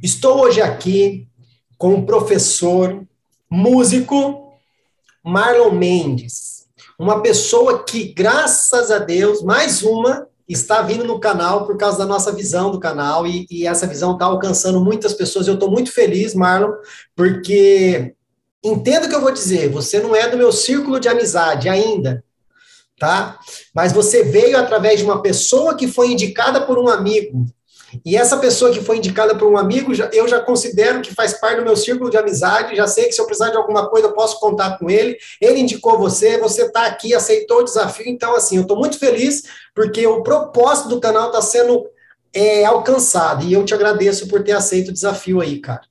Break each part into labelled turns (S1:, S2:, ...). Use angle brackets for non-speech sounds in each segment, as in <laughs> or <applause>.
S1: Estou hoje aqui com o professor, músico Marlon Mendes, uma pessoa que, graças a Deus, mais uma, está vindo no canal por causa da nossa visão do canal e, e essa visão está alcançando muitas pessoas. Eu estou muito feliz, Marlon, porque entenda o que eu vou dizer, você não é do meu círculo de amizade ainda, tá? Mas você veio através de uma pessoa que foi indicada por um amigo e essa pessoa que foi indicada por um amigo, eu já considero que faz parte do meu círculo de amizade, já sei que se eu precisar de alguma coisa eu posso contar com ele. Ele indicou você, você está aqui, aceitou o desafio. Então, assim, eu estou muito feliz porque o propósito do canal está sendo é, alcançado. E eu te agradeço por ter aceito o desafio aí, cara.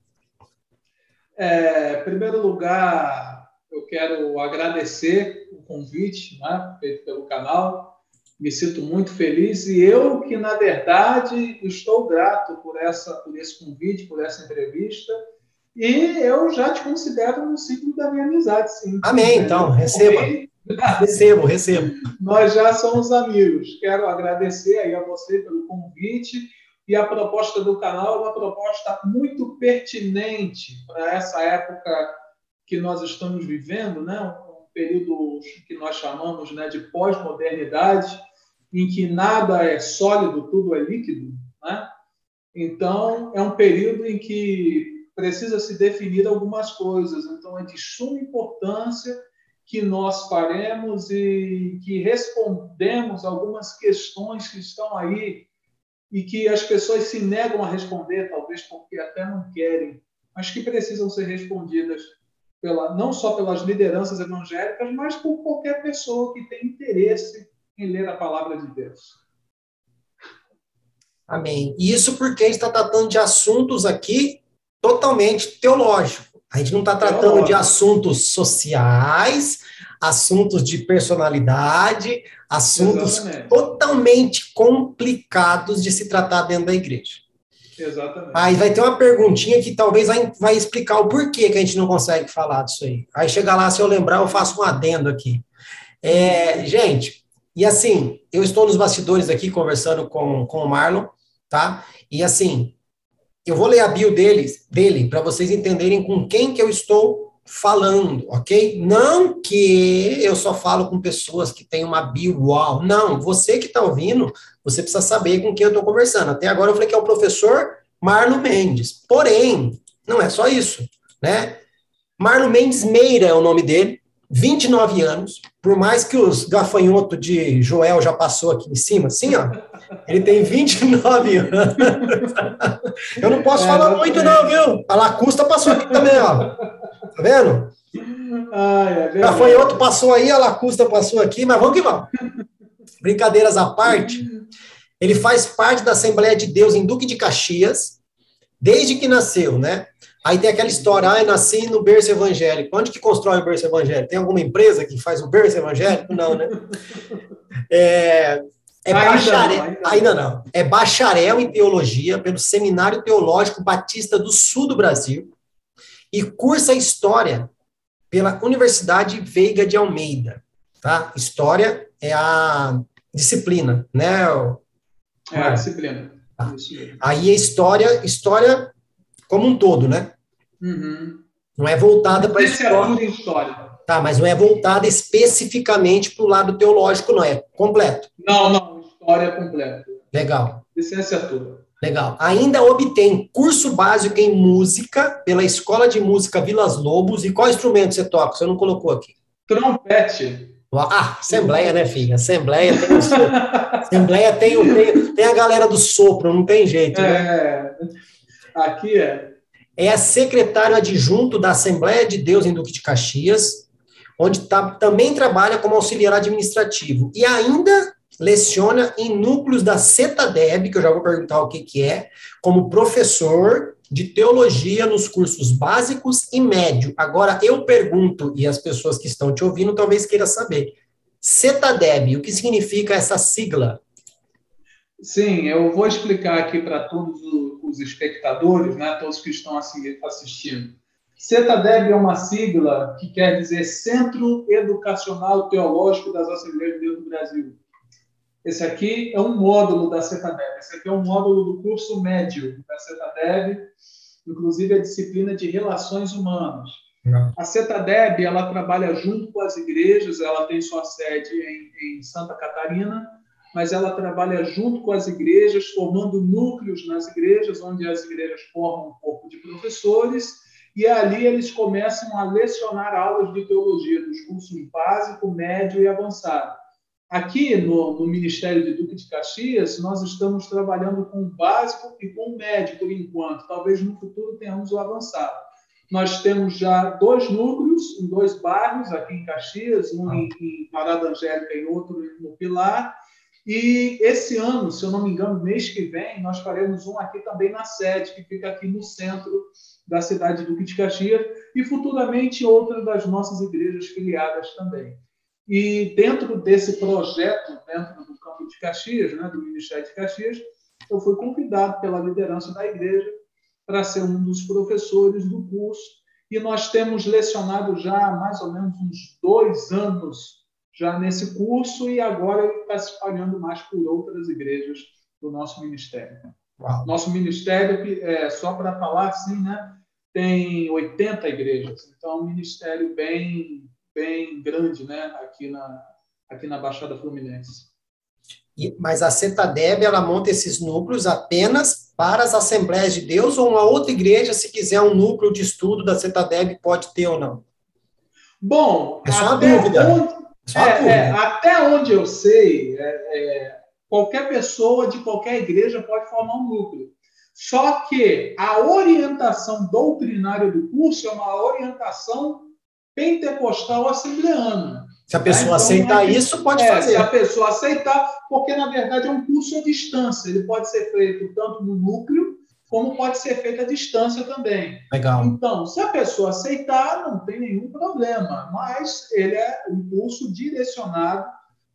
S2: É, em primeiro lugar, eu quero agradecer o convite né, feito pelo canal me sinto muito feliz e eu que na verdade estou grato por essa por esse convite por essa entrevista. E eu já te considero no ciclo da minha amizade sim.
S1: Amém então receba. Recebo recebo.
S2: Nós já somos amigos. Quero agradecer aí a você pelo convite e a proposta do canal é uma proposta muito pertinente para essa época que nós estamos vivendo né? Um período que nós chamamos né, de pós-modernidade, em que nada é sólido, tudo é líquido, né? Então, é um período em que precisa se definir algumas coisas. Então, é de suma importância que nós faremos e que respondemos algumas questões que estão aí e que as pessoas se negam a responder, talvez porque até não querem, mas que precisam ser respondidas pela, não só pelas lideranças evangélicas, mas por qualquer pessoa que tem interesse em ler a palavra de Deus.
S1: Amém. Isso porque a gente está tratando de assuntos aqui totalmente teológicos. A gente não está tratando de assuntos sociais, assuntos de personalidade, assuntos Exatamente. totalmente complicados de se tratar dentro da igreja.
S2: Exatamente.
S1: Aí vai ter uma perguntinha que talvez vai, vai explicar o porquê que a gente não consegue falar disso aí. Aí chega lá, se eu lembrar, eu faço um adendo aqui. É, gente, e assim, eu estou nos bastidores aqui conversando com, com o Marlon, tá? E assim, eu vou ler a bio deles, dele para vocês entenderem com quem que eu estou falando, ok? Não que eu só falo com pessoas que têm uma bio uau. Não, você que está ouvindo, você precisa saber com quem eu estou conversando. Até agora eu falei que é o professor Marlon Mendes. Porém, não é só isso, né? Marlon Mendes Meira é o nome dele. 29 anos, por mais que os gafanhotos de Joel já passou aqui em cima, assim, ó, ele tem 29 anos. Eu não posso é, falar não muito, não, viu? A Lacusta passou aqui também, ó. Tá vendo? Ai, é gafanhoto passou aí, a Lacusta passou aqui, mas vamos que vamos. Brincadeiras à parte, ele faz parte da Assembleia de Deus em Duque de Caxias, desde que nasceu, né? Aí tem aquela história, ah, nasci no berço evangélico. Onde que constrói o berço evangélico? Tem alguma empresa que faz o berço evangélico? Não, né? <laughs> É, É ainda bacharel, não, ainda, ainda não. É bacharel em teologia pelo Seminário Teológico Batista do Sul do Brasil e cursa História pela Universidade Veiga de Almeida, tá? História é a disciplina, né?
S2: É a disciplina.
S1: Tá. Aí a história, história como um todo, né?
S2: Uhum.
S1: Não é voltada para a
S2: história. história.
S1: Tá, mas não é voltada especificamente para o lado teológico, não é completo.
S2: Não, não, história completa.
S1: Legal.
S2: Licenciatura.
S1: Legal. Ainda obtém curso básico em música pela Escola de Música Vilas Lobos. E qual instrumento você toca? Você não colocou aqui.
S2: Trompete.
S1: Ah, Assembleia, né, filha? Assembleia tem o sopro. <laughs> Assembleia tem, o, tem, tem, a galera do sopro, não tem jeito. Né?
S2: Aqui é.
S1: É secretário adjunto da Assembleia de Deus em Duque de Caxias, onde tá, também trabalha como auxiliar administrativo. E ainda leciona em núcleos da CETADEB, que eu já vou perguntar o que, que é, como professor de teologia nos cursos básicos e médio. Agora, eu pergunto, e as pessoas que estão te ouvindo talvez queiram saber, CETADEB, o que significa essa sigla?
S2: Sim, eu vou explicar aqui para todos os espectadores, né, todos que estão assistindo. CETADEB é uma sigla que quer dizer Centro Educacional Teológico das Assembleias de Deus do Brasil. Esse aqui é um módulo da CETADEB. Esse aqui é um módulo do curso médio da CETADEB, inclusive a disciplina de Relações Humanas. Não. A CETADEB ela trabalha junto com as igrejas, ela tem sua sede em, em Santa Catarina, mas ela trabalha junto com as igrejas, formando núcleos nas igrejas, onde as igrejas formam um corpo de professores, e ali eles começam a lecionar aulas de teologia dos cursos básico, médio e avançado. Aqui no, no, Ministério de Duque de Caxias, nós estamos trabalhando com o básico e com o médio por enquanto. Talvez no futuro tenhamos o avançado. Nós temos já dois núcleos em dois bairros aqui em Caxias, um em, em Parada Angélica e outro no Pilar. E esse ano, se eu não me engano, mês que vem, nós faremos um aqui também na sede, que fica aqui no centro da cidade de Duque Caxias, e futuramente outra das nossas igrejas filiadas também. E dentro desse projeto, dentro do campo de Caxias, né, do Ministério de Caxias, eu fui convidado pela liderança da igreja para ser um dos professores do curso. E nós temos lecionado já há mais ou menos uns dois anos já nesse curso e agora ele está se espalhando mais por outras igrejas do nosso ministério. Uau. Nosso ministério, é, só para falar assim, né, tem 80 igrejas. Então, é um ministério bem bem grande né, aqui, na, aqui na Baixada Fluminense.
S1: E, mas a CETADEB, ela monta esses núcleos apenas para as Assembleias de Deus ou uma outra igreja, se quiser um núcleo de estudo da CETADEB, pode ter ou não?
S2: Bom,
S1: é só uma dúvida.
S2: Onde, é é, é, até onde eu sei, é, é, qualquer pessoa de qualquer igreja pode formar um núcleo. Só que a orientação doutrinária do curso é uma orientação pentecostal assembleana.
S1: Se a pessoa então, aceitar é, isso, pode é, fazer.
S2: Se a pessoa aceitar, porque na verdade é um curso à distância. Ele pode ser feito tanto no núcleo, como pode ser feito à distância também.
S1: Legal.
S2: Então, se a pessoa aceitar, não tem nenhum problema. Mas ele é um curso direcionado,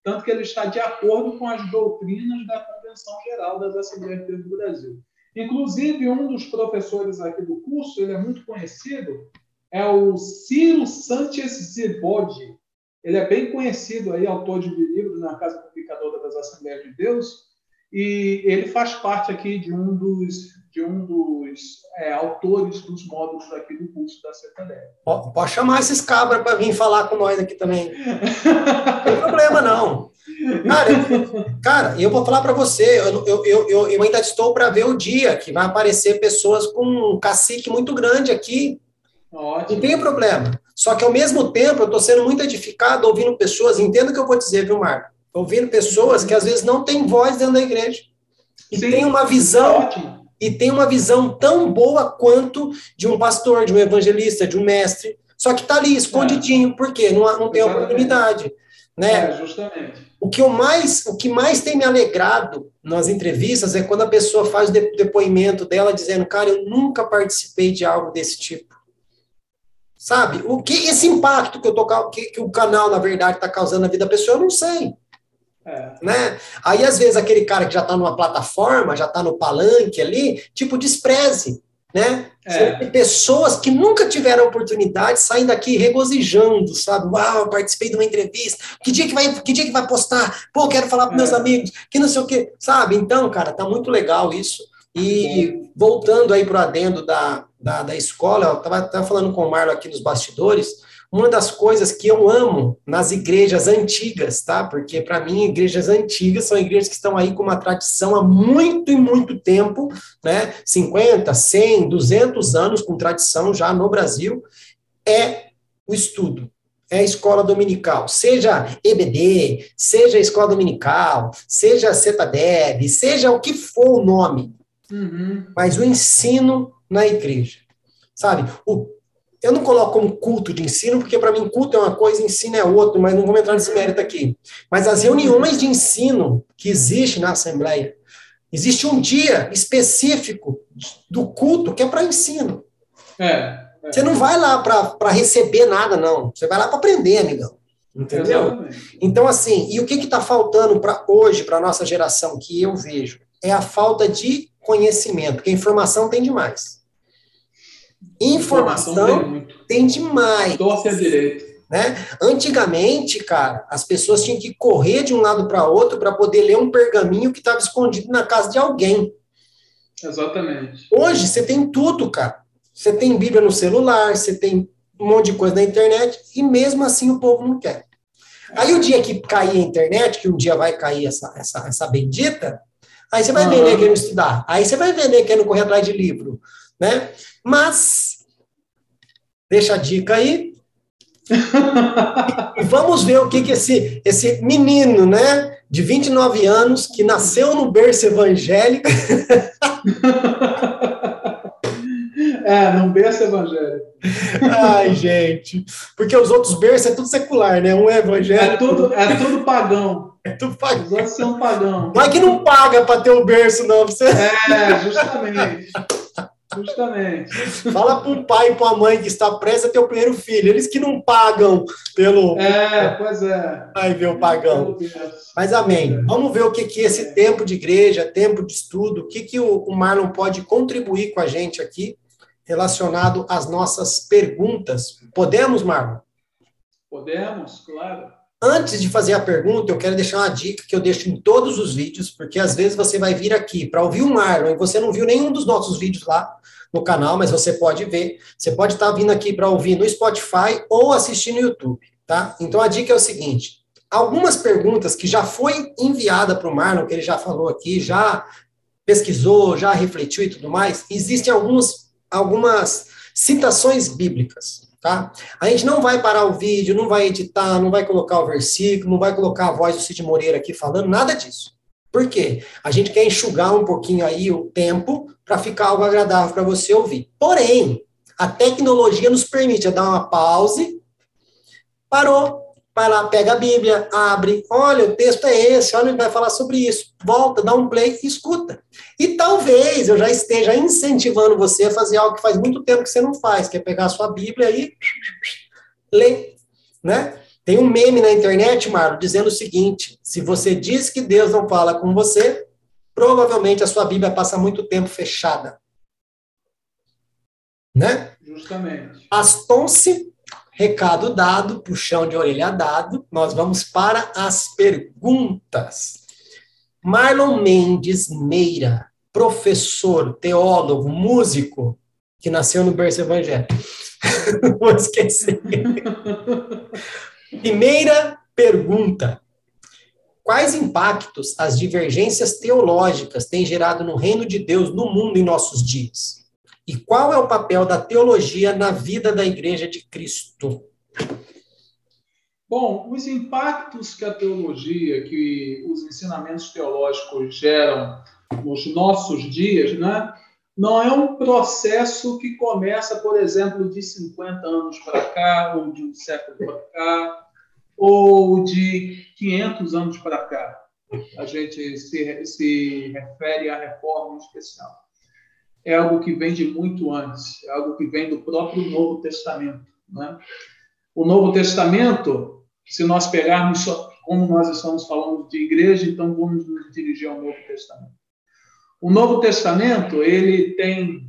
S2: tanto que ele está de acordo com as doutrinas da Convenção Geral das Assembleias de Deus do Brasil. Inclusive, um dos professores aqui do curso, ele é muito conhecido, é o Ciro Sanchez Zibodi. Ele é bem conhecido aí, autor de livros na Casa Publicadora das Assembleias de Deus, e ele faz parte aqui de um dos, de um dos é, autores dos módulos aqui do curso da CETADEB.
S1: Pode chamar esses cabras para vir falar com nós aqui também. não tem problema, não. Cara, eu, cara, eu vou falar para você, eu, eu, eu, eu ainda estou para ver o dia que vai aparecer pessoas com um cacique muito grande aqui, Ótimo. Não tem problema. Só que ao mesmo tempo eu estou sendo muito edificado ouvindo pessoas, entenda o que eu vou dizer, viu, Marco? Ouvindo pessoas que às vezes não têm voz dentro da igreja. E Sim, tem uma visão. E tem uma visão tão boa quanto de um pastor, de um evangelista, de um mestre. Só que está ali, escondidinho. É. Por quê? Não, não tem oportunidade. Né?
S2: É, justamente.
S1: O que, eu mais, o que mais tem me alegrado nas entrevistas é quando a pessoa faz o depoimento dela dizendo, cara, eu nunca participei de algo desse tipo. Sabe? O que esse impacto que, eu tô, que, que o canal, na verdade, está causando na vida da pessoa, eu não sei. É. Né? Aí, às vezes, aquele cara que já está numa plataforma, já está no palanque ali, tipo, despreze. Né? É. Pessoas que nunca tiveram oportunidade saem daqui regozijando, sabe? Uau, participei de uma entrevista. Que dia que vai, que dia que vai postar? Pô, quero falar para meus é. amigos, que não sei o quê, sabe? Então, cara, tá muito legal isso. E voltando aí para o adendo da, da, da escola, eu estava falando com o Marlon aqui nos bastidores, uma das coisas que eu amo nas igrejas antigas, tá? Porque para mim igrejas antigas são igrejas que estão aí com uma tradição há muito e muito tempo, né? 50, 100, 200 anos com tradição já no Brasil, é o estudo. É a escola dominical, seja EBD, seja escola dominical, seja CETADEB, seja o que for o nome, uhum. mas o ensino na igreja, sabe? O eu não coloco como culto de ensino, porque para mim culto é uma coisa, ensino é outra, mas não vamos entrar nesse mérito aqui. Mas as reuniões de ensino que existem na Assembleia, existe um dia específico do culto que é para ensino. É, é. Você não vai lá para receber nada, não. Você vai lá para aprender, amigão. Entendeu? Exatamente. Então, assim, e o que está faltando para hoje, para a nossa geração, que eu vejo? É a falta de conhecimento, porque informação tem demais. Informação, tem, tem demais.
S2: Torce a direito.
S1: Né? Antigamente, cara, as pessoas tinham que correr de um lado para outro para poder ler um pergaminho que estava escondido na casa de alguém.
S2: Exatamente.
S1: Hoje você tem tudo, cara. Você tem Bíblia no celular, você tem um monte de coisa na internet, e mesmo assim o povo não quer. Aí o dia que cair a internet, que um dia vai cair essa, essa, essa bendita, aí você vai uhum. vender querendo estudar, aí você vai vender querendo correr atrás de livro, né? Mas, deixa a dica aí. <laughs> e vamos ver o que, que esse, esse menino, né, de 29 anos, que nasceu no berço evangélico. <laughs>
S2: é, num berço evangélico.
S1: Ai, gente. Porque os outros berços é tudo secular, né? Um é evangélico.
S2: É tudo, é tudo pagão.
S1: É tudo pagão.
S2: Os outros são pagão.
S1: Mas que não paga para ter o berço, não. Você...
S2: É, justamente. Justamente.
S1: Fala para um pai e para uma mãe que está prestes a ter o primeiro filho. Eles que não pagam pelo.
S2: É, pois é.
S1: Vai ver o pagão. Mas amém. Vamos ver o que, que esse tempo de igreja, tempo de estudo, o que, que o Marlon pode contribuir com a gente aqui relacionado às nossas perguntas. Podemos, Marlon?
S2: Podemos, claro.
S1: Antes de fazer a pergunta, eu quero deixar uma dica que eu deixo em todos os vídeos, porque às vezes você vai vir aqui para ouvir o Marlon e você não viu nenhum dos nossos vídeos lá no canal, mas você pode ver. Você pode estar vindo aqui para ouvir no Spotify ou assistir no YouTube, tá? Então a dica é o seguinte: algumas perguntas que já foi enviada para o Marlon, que ele já falou aqui, já pesquisou, já refletiu e tudo mais, existem alguns, algumas citações bíblicas tá? A gente não vai parar o vídeo, não vai editar, não vai colocar o versículo, não vai colocar a voz do Cid Moreira aqui falando, nada disso. Por quê? A gente quer enxugar um pouquinho aí o tempo para ficar algo agradável para você ouvir. Porém, a tecnologia nos permite dar uma pause, parou, vai lá, pega a Bíblia, abre, olha, o texto é esse, olha, ele vai falar sobre isso, volta, dá um play e escuta. E talvez eu já esteja incentivando você a fazer algo que faz muito tempo que você não faz, que é pegar a sua Bíblia e ler, né? Tem um meme na internet, Marlon, dizendo o seguinte: se você diz que Deus não fala com você, provavelmente a sua Bíblia passa muito tempo fechada. Né?
S2: Justamente.
S1: Aston-se Recado dado, puxão de orelha dado, nós vamos para as perguntas. Marlon Mendes Meira, professor, teólogo, músico, que nasceu no berço evangélico. <laughs> Vou esquecer. Primeira pergunta. Quais impactos as divergências teológicas têm gerado no reino de Deus no mundo em nossos dias? E qual é o papel da teologia na vida da Igreja de Cristo?
S2: Bom, os impactos que a teologia, que os ensinamentos teológicos geram nos nossos dias, né, não é um processo que começa, por exemplo, de 50 anos para cá, ou de um século para cá, ou de 500 anos para cá. A gente se, se refere à reforma especial é algo que vem de muito antes, é algo que vem do próprio Novo Testamento. Né? O Novo Testamento, se nós pegarmos como nós estamos falando de igreja, então vamos nos dirigir ao Novo Testamento. O Novo Testamento, ele tem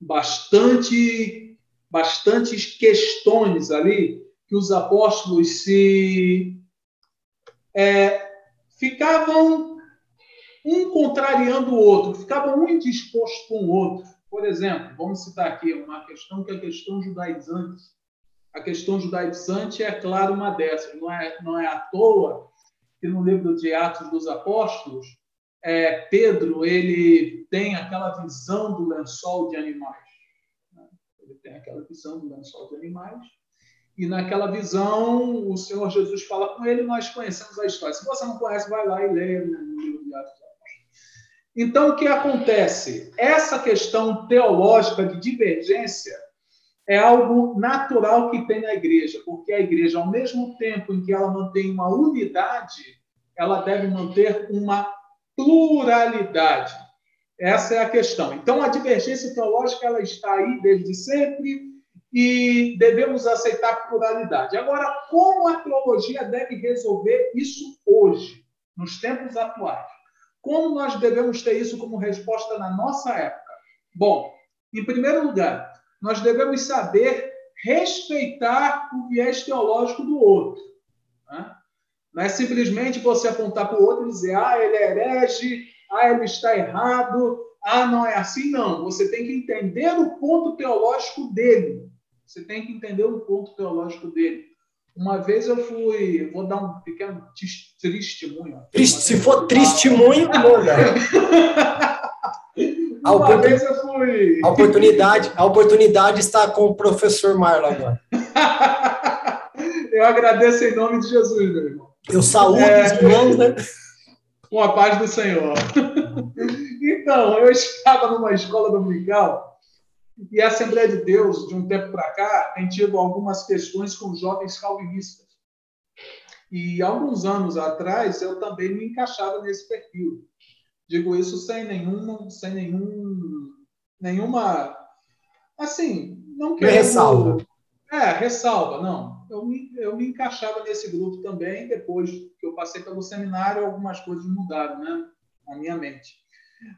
S2: bastante, bastantes questões ali que os apóstolos se é, ficavam um contrariando o outro, ficavam um indisposto com o outro. Por exemplo, vamos citar aqui uma questão que é a questão judaizante. A questão judaizante é, claro, uma dessas. Não é, não é à toa que no livro de Atos dos Apóstolos, é, Pedro ele tem aquela visão do lençol de animais. Né? Ele tem aquela visão do lençol de animais. E naquela visão, o Senhor Jesus fala com ele, nós conhecemos a história. Se você não conhece, vai lá e leia no livro de Atos então, o que acontece? Essa questão teológica de divergência é algo natural que tem na igreja, porque a igreja, ao mesmo tempo em que ela mantém uma unidade, ela deve manter uma pluralidade. Essa é a questão. Então, a divergência teológica ela está aí desde sempre e devemos aceitar pluralidade. Agora, como a teologia deve resolver isso hoje, nos tempos atuais? Como nós devemos ter isso como resposta na nossa época? Bom, em primeiro lugar, nós devemos saber respeitar o viés teológico do outro. Né? Não é simplesmente você apontar para o outro e dizer, ah, ele é herege, ah, ele está errado, ah, não é assim, não. Você tem que entender o ponto teológico dele. Você tem que entender o ponto teológico dele. Uma vez eu fui, vou dar um pequeno testemunho.
S1: Se for testemunho, <laughs> manda.
S2: A Uma vez eu fui.
S1: A oportunidade, a oportunidade está com o professor Marlon agora. <laughs>
S2: eu agradeço em nome de Jesus, meu irmão.
S1: Eu saúdo é... os irmãos, né?
S2: Com a paz do Senhor. então, eu estava numa escola dominical e a Assembleia de Deus, de um tempo para cá, tem tido algumas questões com jovens calvinistas. E alguns anos atrás, eu também me encaixava nesse perfil. Digo isso sem nenhum, sem nenhum, nenhuma, assim, não quero...
S1: Ressalva.
S2: É, ressalva, não. Eu me, eu me encaixava nesse grupo também, depois que eu passei pelo seminário, algumas coisas mudaram, né, na minha mente.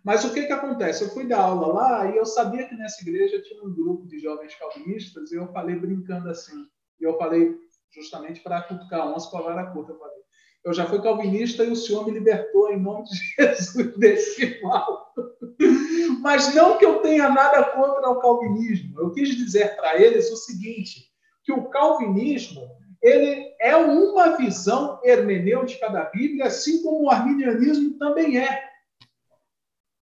S2: Mas o que, que acontece? Eu fui dar aula lá e eu sabia que nessa igreja tinha um grupo de jovens calvinistas e eu falei brincando assim. E eu falei justamente para cutucar onça com a vara curta. Eu falei, eu já fui calvinista e o Senhor me libertou em nome de <laughs> Jesus desse mal. Mas não que eu tenha nada contra o calvinismo. Eu quis dizer para eles o seguinte, que o calvinismo ele é uma visão hermenêutica da Bíblia, assim como o arminianismo também é.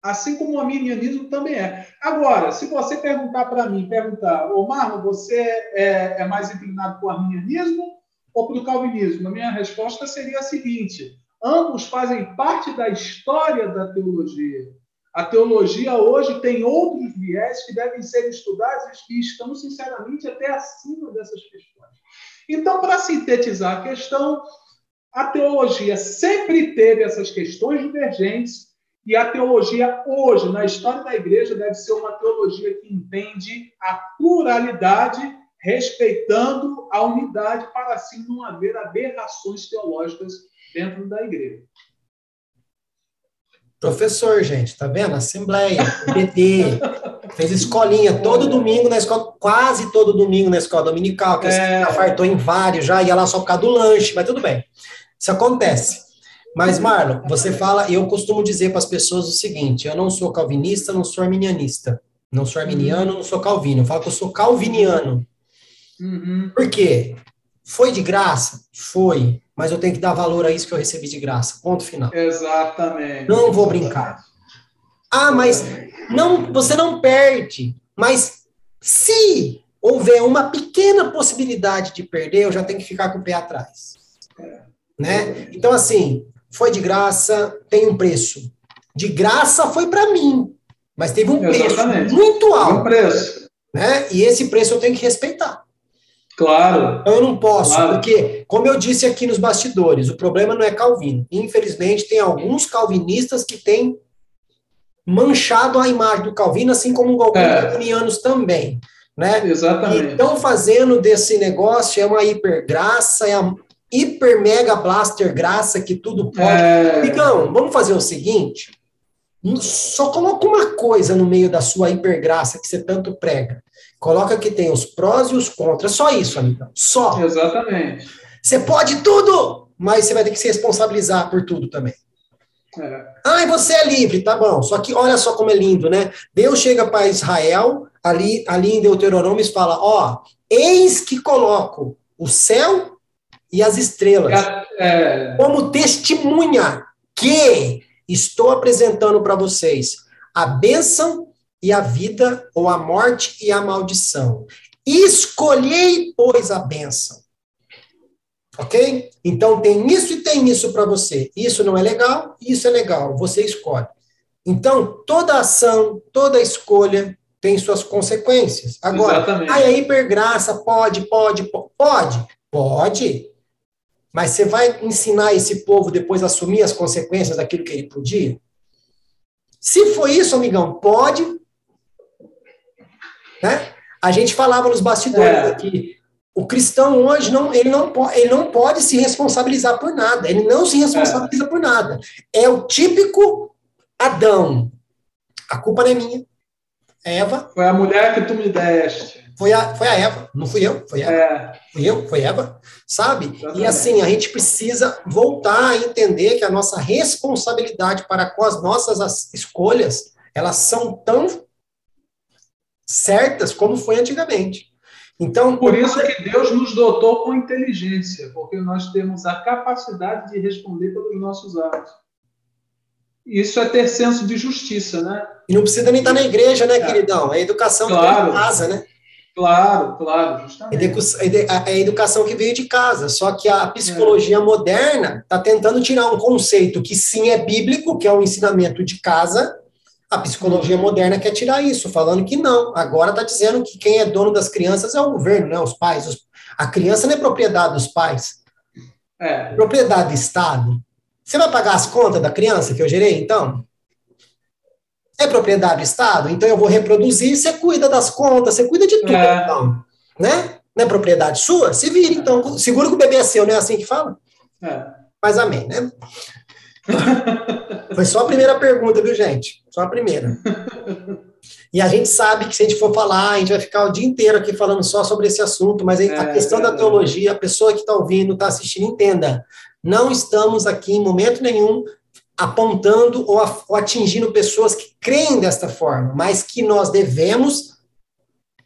S2: Assim como o arminianismo também é. Agora, se você perguntar para mim, perguntar, ô Marlon, você é, é mais inclinado para o arminianismo ou para o calvinismo? A minha resposta seria a seguinte: ambos fazem parte da história da teologia. A teologia hoje tem outros viés que devem ser estudados e estão, sinceramente, até acima dessas questões. Então, para sintetizar a questão, a teologia sempre teve essas questões divergentes e a teologia hoje, na história da igreja, deve ser uma teologia que entende a pluralidade, respeitando a unidade, para assim não haver aberrações teológicas dentro da igreja.
S1: Professor, gente, tá vendo? Assembleia, PT, <laughs> fez escolinha todo domingo na escola, quase todo domingo na escola dominical, que é. fartou em vários já, ia lá só por causa do lanche, mas tudo bem. Isso acontece. Mas, Marlon, você fala, eu costumo dizer para as pessoas o seguinte: eu não sou calvinista, não sou arminianista. Não sou arminiano, não sou calvino. Eu falo que eu sou calviniano. Uhum. Por quê? Foi de graça? Foi. Mas eu tenho que dar valor a isso que eu recebi de graça. Ponto final.
S2: Exatamente.
S1: Não vou brincar. Ah, mas não, você não perde. Mas se houver uma pequena possibilidade de perder, eu já tenho que ficar com o pé atrás. É. Né? Então, assim, foi de graça, tem um preço. De graça foi para mim, mas teve um Exatamente. preço muito alto. Um
S2: preço.
S1: Né? E esse preço eu tenho que respeitar.
S2: Claro.
S1: Eu não posso, claro. porque, como eu disse aqui nos bastidores, o problema não é Calvino. Infelizmente, tem alguns calvinistas que têm manchado a imagem do Calvino, assim como alguns é. calvinianos também. Né?
S2: Exatamente.
S1: E estão fazendo desse negócio é uma hipergraça, é a hiper mega blaster graça que tudo pode. É... Então, vamos fazer o seguinte: só coloca uma coisa no meio da sua hipergraça que você tanto prega. Coloca que tem os prós e os contras. Só isso, amigão. Só.
S2: Exatamente.
S1: Você pode tudo, mas você vai ter que se responsabilizar por tudo também. É. Ah, você é livre, tá bom. Só que olha só como é lindo, né? Deus chega para Israel, ali, ali em Deuteronômio, e fala: Ó, eis que coloco o céu e as estrelas é, como testemunha que estou apresentando para vocês a bênção e a vida, ou a morte e a maldição. Escolhei, pois, a bênção. Ok? Então tem isso e tem isso para você. Isso não é legal, isso é legal. Você escolhe. Então, toda ação, toda escolha tem suas consequências. Agora, Exatamente. a hipergraça pode, pode, pode, pode. Mas você vai ensinar esse povo depois a assumir as consequências daquilo que ele podia? Se for isso, amigão, pode. Né? A gente falava nos bastidores é. aqui. O cristão hoje não, ele não, ele não pode se responsabilizar por nada. Ele não se responsabiliza é. por nada. É o típico Adão. A culpa não é minha. Eva.
S2: Foi a mulher que tu me deste.
S1: Foi a, foi a Eva, não fui eu, foi Eva. É. Fui eu, foi Eva, sabe? Exatamente. E assim, a gente precisa voltar a entender que a nossa responsabilidade para com as nossas escolhas, elas são tão certas como foi antigamente. Então,
S2: por isso que Deus nos dotou com inteligência, porque nós temos a capacidade de responder pelos nossos atos. Isso é ter senso de justiça, né?
S1: E não precisa nem estar na igreja, né, é. queridão? É a educação claro. que de casa, né?
S2: Claro, claro, justamente.
S1: É a educação que veio de casa, só que a psicologia é. moderna está tentando tirar um conceito que sim é bíblico, que é o ensinamento de casa, a psicologia uhum. moderna quer tirar isso, falando que não. Agora está dizendo que quem é dono das crianças é o governo, né? Os pais. Os... A criança não é propriedade dos pais. É. Propriedade do Estado. Você vai pagar as contas da criança que eu gerei, então? É propriedade do Estado? Então eu vou reproduzir, você cuida das contas, você cuida de tudo, é. então. Né? Não é propriedade sua? Se vira, então. Segura que o bebê é seu, não é assim que fala? É. Mas amém, né? Foi só a primeira pergunta, viu, gente? Só a primeira. E a gente sabe que se a gente for falar, a gente vai ficar o dia inteiro aqui falando só sobre esse assunto, mas a é, questão é, da teologia, a pessoa que está ouvindo, está assistindo, entenda. Não estamos aqui em momento nenhum apontando ou, ou atingindo pessoas que creem desta forma, mas que nós devemos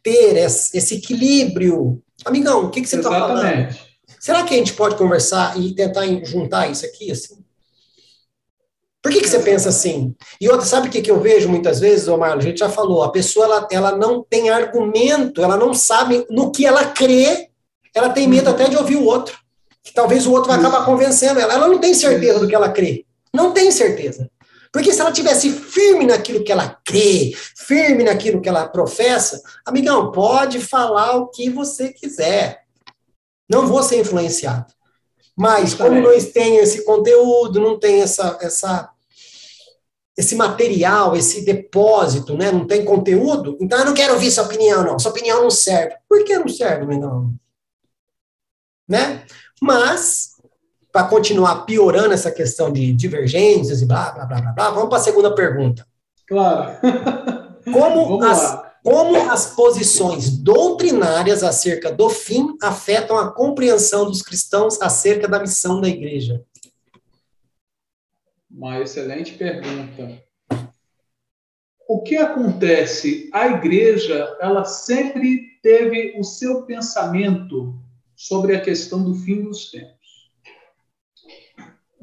S1: ter esse equilíbrio. Amigão, o que, que você está falando? Será que a gente pode conversar e tentar juntar isso aqui? Assim? Por que, que você pensa assim? E outra, sabe o que, que eu vejo muitas vezes, Omar? A gente já falou, a pessoa ela, ela não tem argumento, ela não sabe no que ela crê, ela tem medo até de ouvir o outro. Que talvez o outro vai acabar convencendo ela. Ela não tem certeza do que ela crê. Não tem certeza. Porque se ela tivesse firme naquilo que ela crê, firme naquilo que ela professa, amigão, pode falar o que você quiser. Não vou ser influenciado. Mas como não tem esse conteúdo, não tem essa, essa esse material, esse depósito, né? Não tem conteúdo, então eu não quero ouvir sua opinião, não. Sua opinião não serve. Por que não serve, amigão? Né? Mas para continuar piorando essa questão de divergências e blá, blá, blá, blá, blá, vamos para a segunda pergunta.
S2: Claro.
S1: Como <laughs> as, como as posições doutrinárias acerca do fim afetam a compreensão dos cristãos acerca da missão da igreja?
S2: Uma excelente pergunta. O que acontece? A igreja, ela sempre teve o seu pensamento sobre a questão do fim dos tempos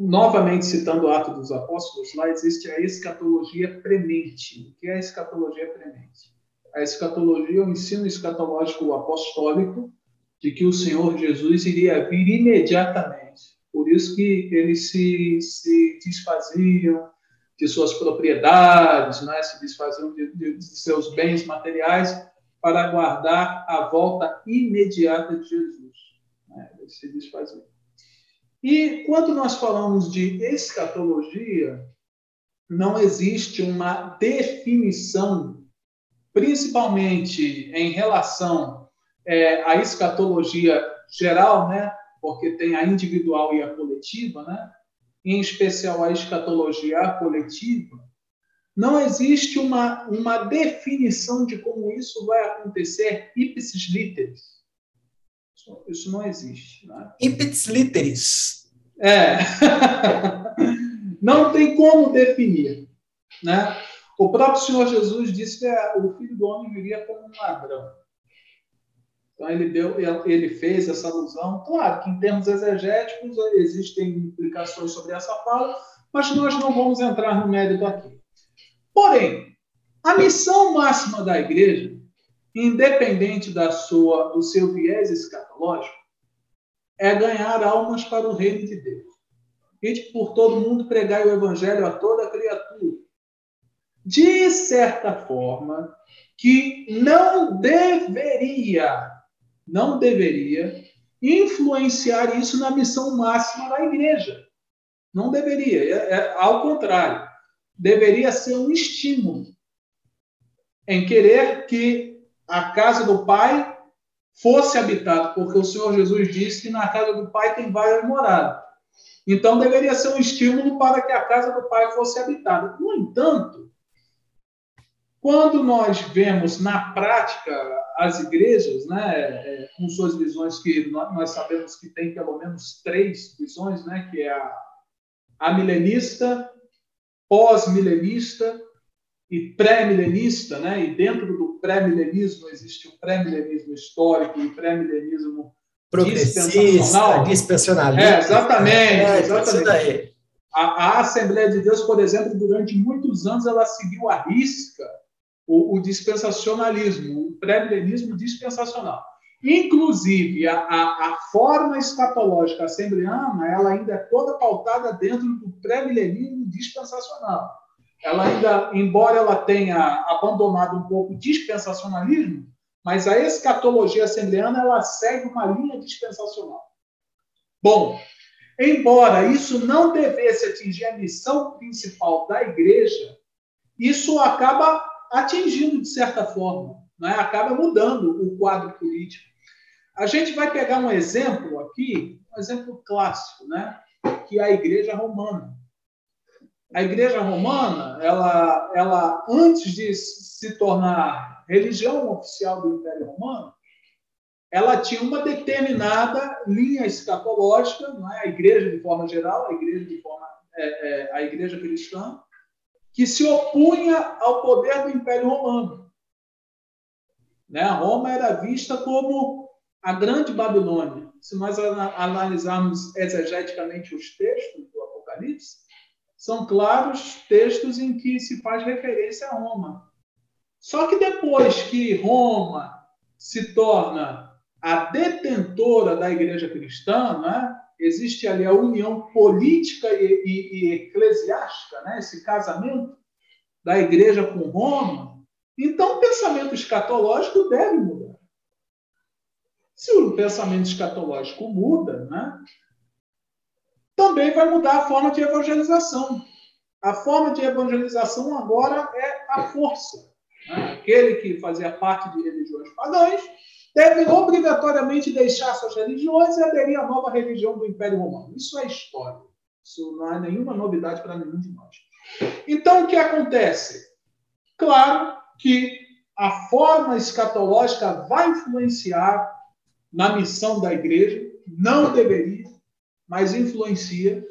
S2: novamente citando o Ato dos Apóstolos, lá existe a escatologia premente. O que é a escatologia premente? A escatologia é o ensino escatológico apostólico de que o Senhor Jesus iria vir imediatamente. Por isso que eles se, se desfaziam de suas propriedades, né? se desfaziam de, de, de seus bens materiais para aguardar a volta imediata de Jesus. Né? Eles se desfaziam. E quando nós falamos de escatologia, não existe uma definição, principalmente em relação é, à escatologia geral, né, porque tem a individual e a coletiva, né? em especial a escatologia coletiva, não existe uma, uma definição de como isso vai acontecer ipsis literis. Isso, não existe. Né?
S1: Literis.
S2: É. <laughs> não tem como definir. Né? O próprio Senhor Jesus disse que o Filho do Homem viria como um ladrão. Então ele deu, ele fez essa alusão. Claro que em termos exegéticos existem implicações sobre essa fala, mas nós não vamos entrar no mérito aqui. Porém, a missão máxima da igreja, independente da sua, do seu viés escatológico, é ganhar almas para o reino de Deus. E por todo mundo pregar o evangelho a toda criatura. De certa forma, que não deveria, não deveria influenciar isso na missão máxima da igreja. Não deveria, é, é, ao contrário deveria ser um estímulo em querer que a casa do Pai fosse habitada, porque o Senhor Jesus disse que na casa do Pai tem várias moradas. Então deveria ser um estímulo para que a casa do Pai fosse habitada. No entanto, quando nós vemos na prática as igrejas, né, é, com suas visões que nós sabemos que tem pelo menos três visões, né, que é a, a milenista, pós-milenista e pré-milenista, né? E dentro do pré-milenismo existe o pré-milenismo histórico e o pré-milenismo
S1: progressista, dispensionalista.
S2: É, exatamente, é, exatamente. A, a, Assembleia de Deus, por exemplo, durante muitos anos ela seguiu a risca o, o dispensacionalismo, o pré-milenismo dispensacional. Inclusive, a, a, a, forma escatológica assembleana ela ainda é toda pautada dentro do pré-milenismo dispensacional. Ela ainda, embora ela tenha abandonado um pouco o dispensacionalismo, mas a escatologia assembleana ela segue uma linha dispensacional. Bom, embora isso não devesse atingir a missão principal da igreja, isso acaba atingindo de certa forma, né? acaba mudando o quadro político. A gente vai pegar um exemplo aqui, um exemplo clássico, né? que é a Igreja Romana. A Igreja Romana, ela, ela antes de se tornar religião oficial do Império Romano, ela tinha uma determinada linha escatológica, não é? a Igreja de forma geral, a Igreja de forma é, é, a Igreja cristã, que se opunha ao poder do Império Romano. Né? Roma era vista como a grande Babilônia, se nós analisarmos exegeticamente os textos do Apocalipse, são claros textos em que se faz referência a Roma. Só que depois que Roma se torna a detentora da igreja cristã, né? existe ali a união política e, e, e eclesiástica, né? esse casamento da igreja com Roma, então o pensamento escatológico deve mudar. Se o pensamento escatológico muda, né, também vai mudar a forma de evangelização. A forma de evangelização agora é a força. Né? Aquele que fazia parte de religiões pagãs deve obrigatoriamente deixar suas religiões e aderir à nova religião do Império Romano. Isso é história. Isso não é nenhuma novidade para nenhum de nós. Então, o que acontece? Claro que a forma escatológica vai influenciar na missão da igreja, não deveria, mas influencia.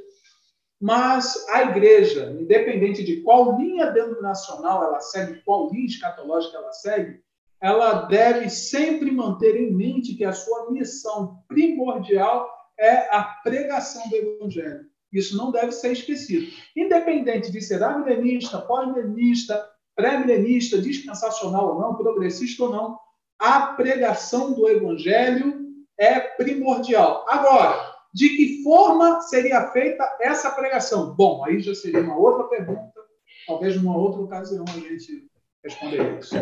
S2: Mas a igreja, independente de qual linha denominacional ela segue, qual linha escatológica ela segue, ela deve sempre manter em mente que a sua missão primordial é a pregação do evangelho. Isso não deve ser esquecido. Independente de ser milenista, pós-milenista, pré-milenista, dispensacional ou não, progressista ou não, a pregação do evangelho é primordial. Agora, de que forma seria feita essa pregação? Bom, aí já seria uma outra pergunta, talvez numa outra ocasião a gente responder isso.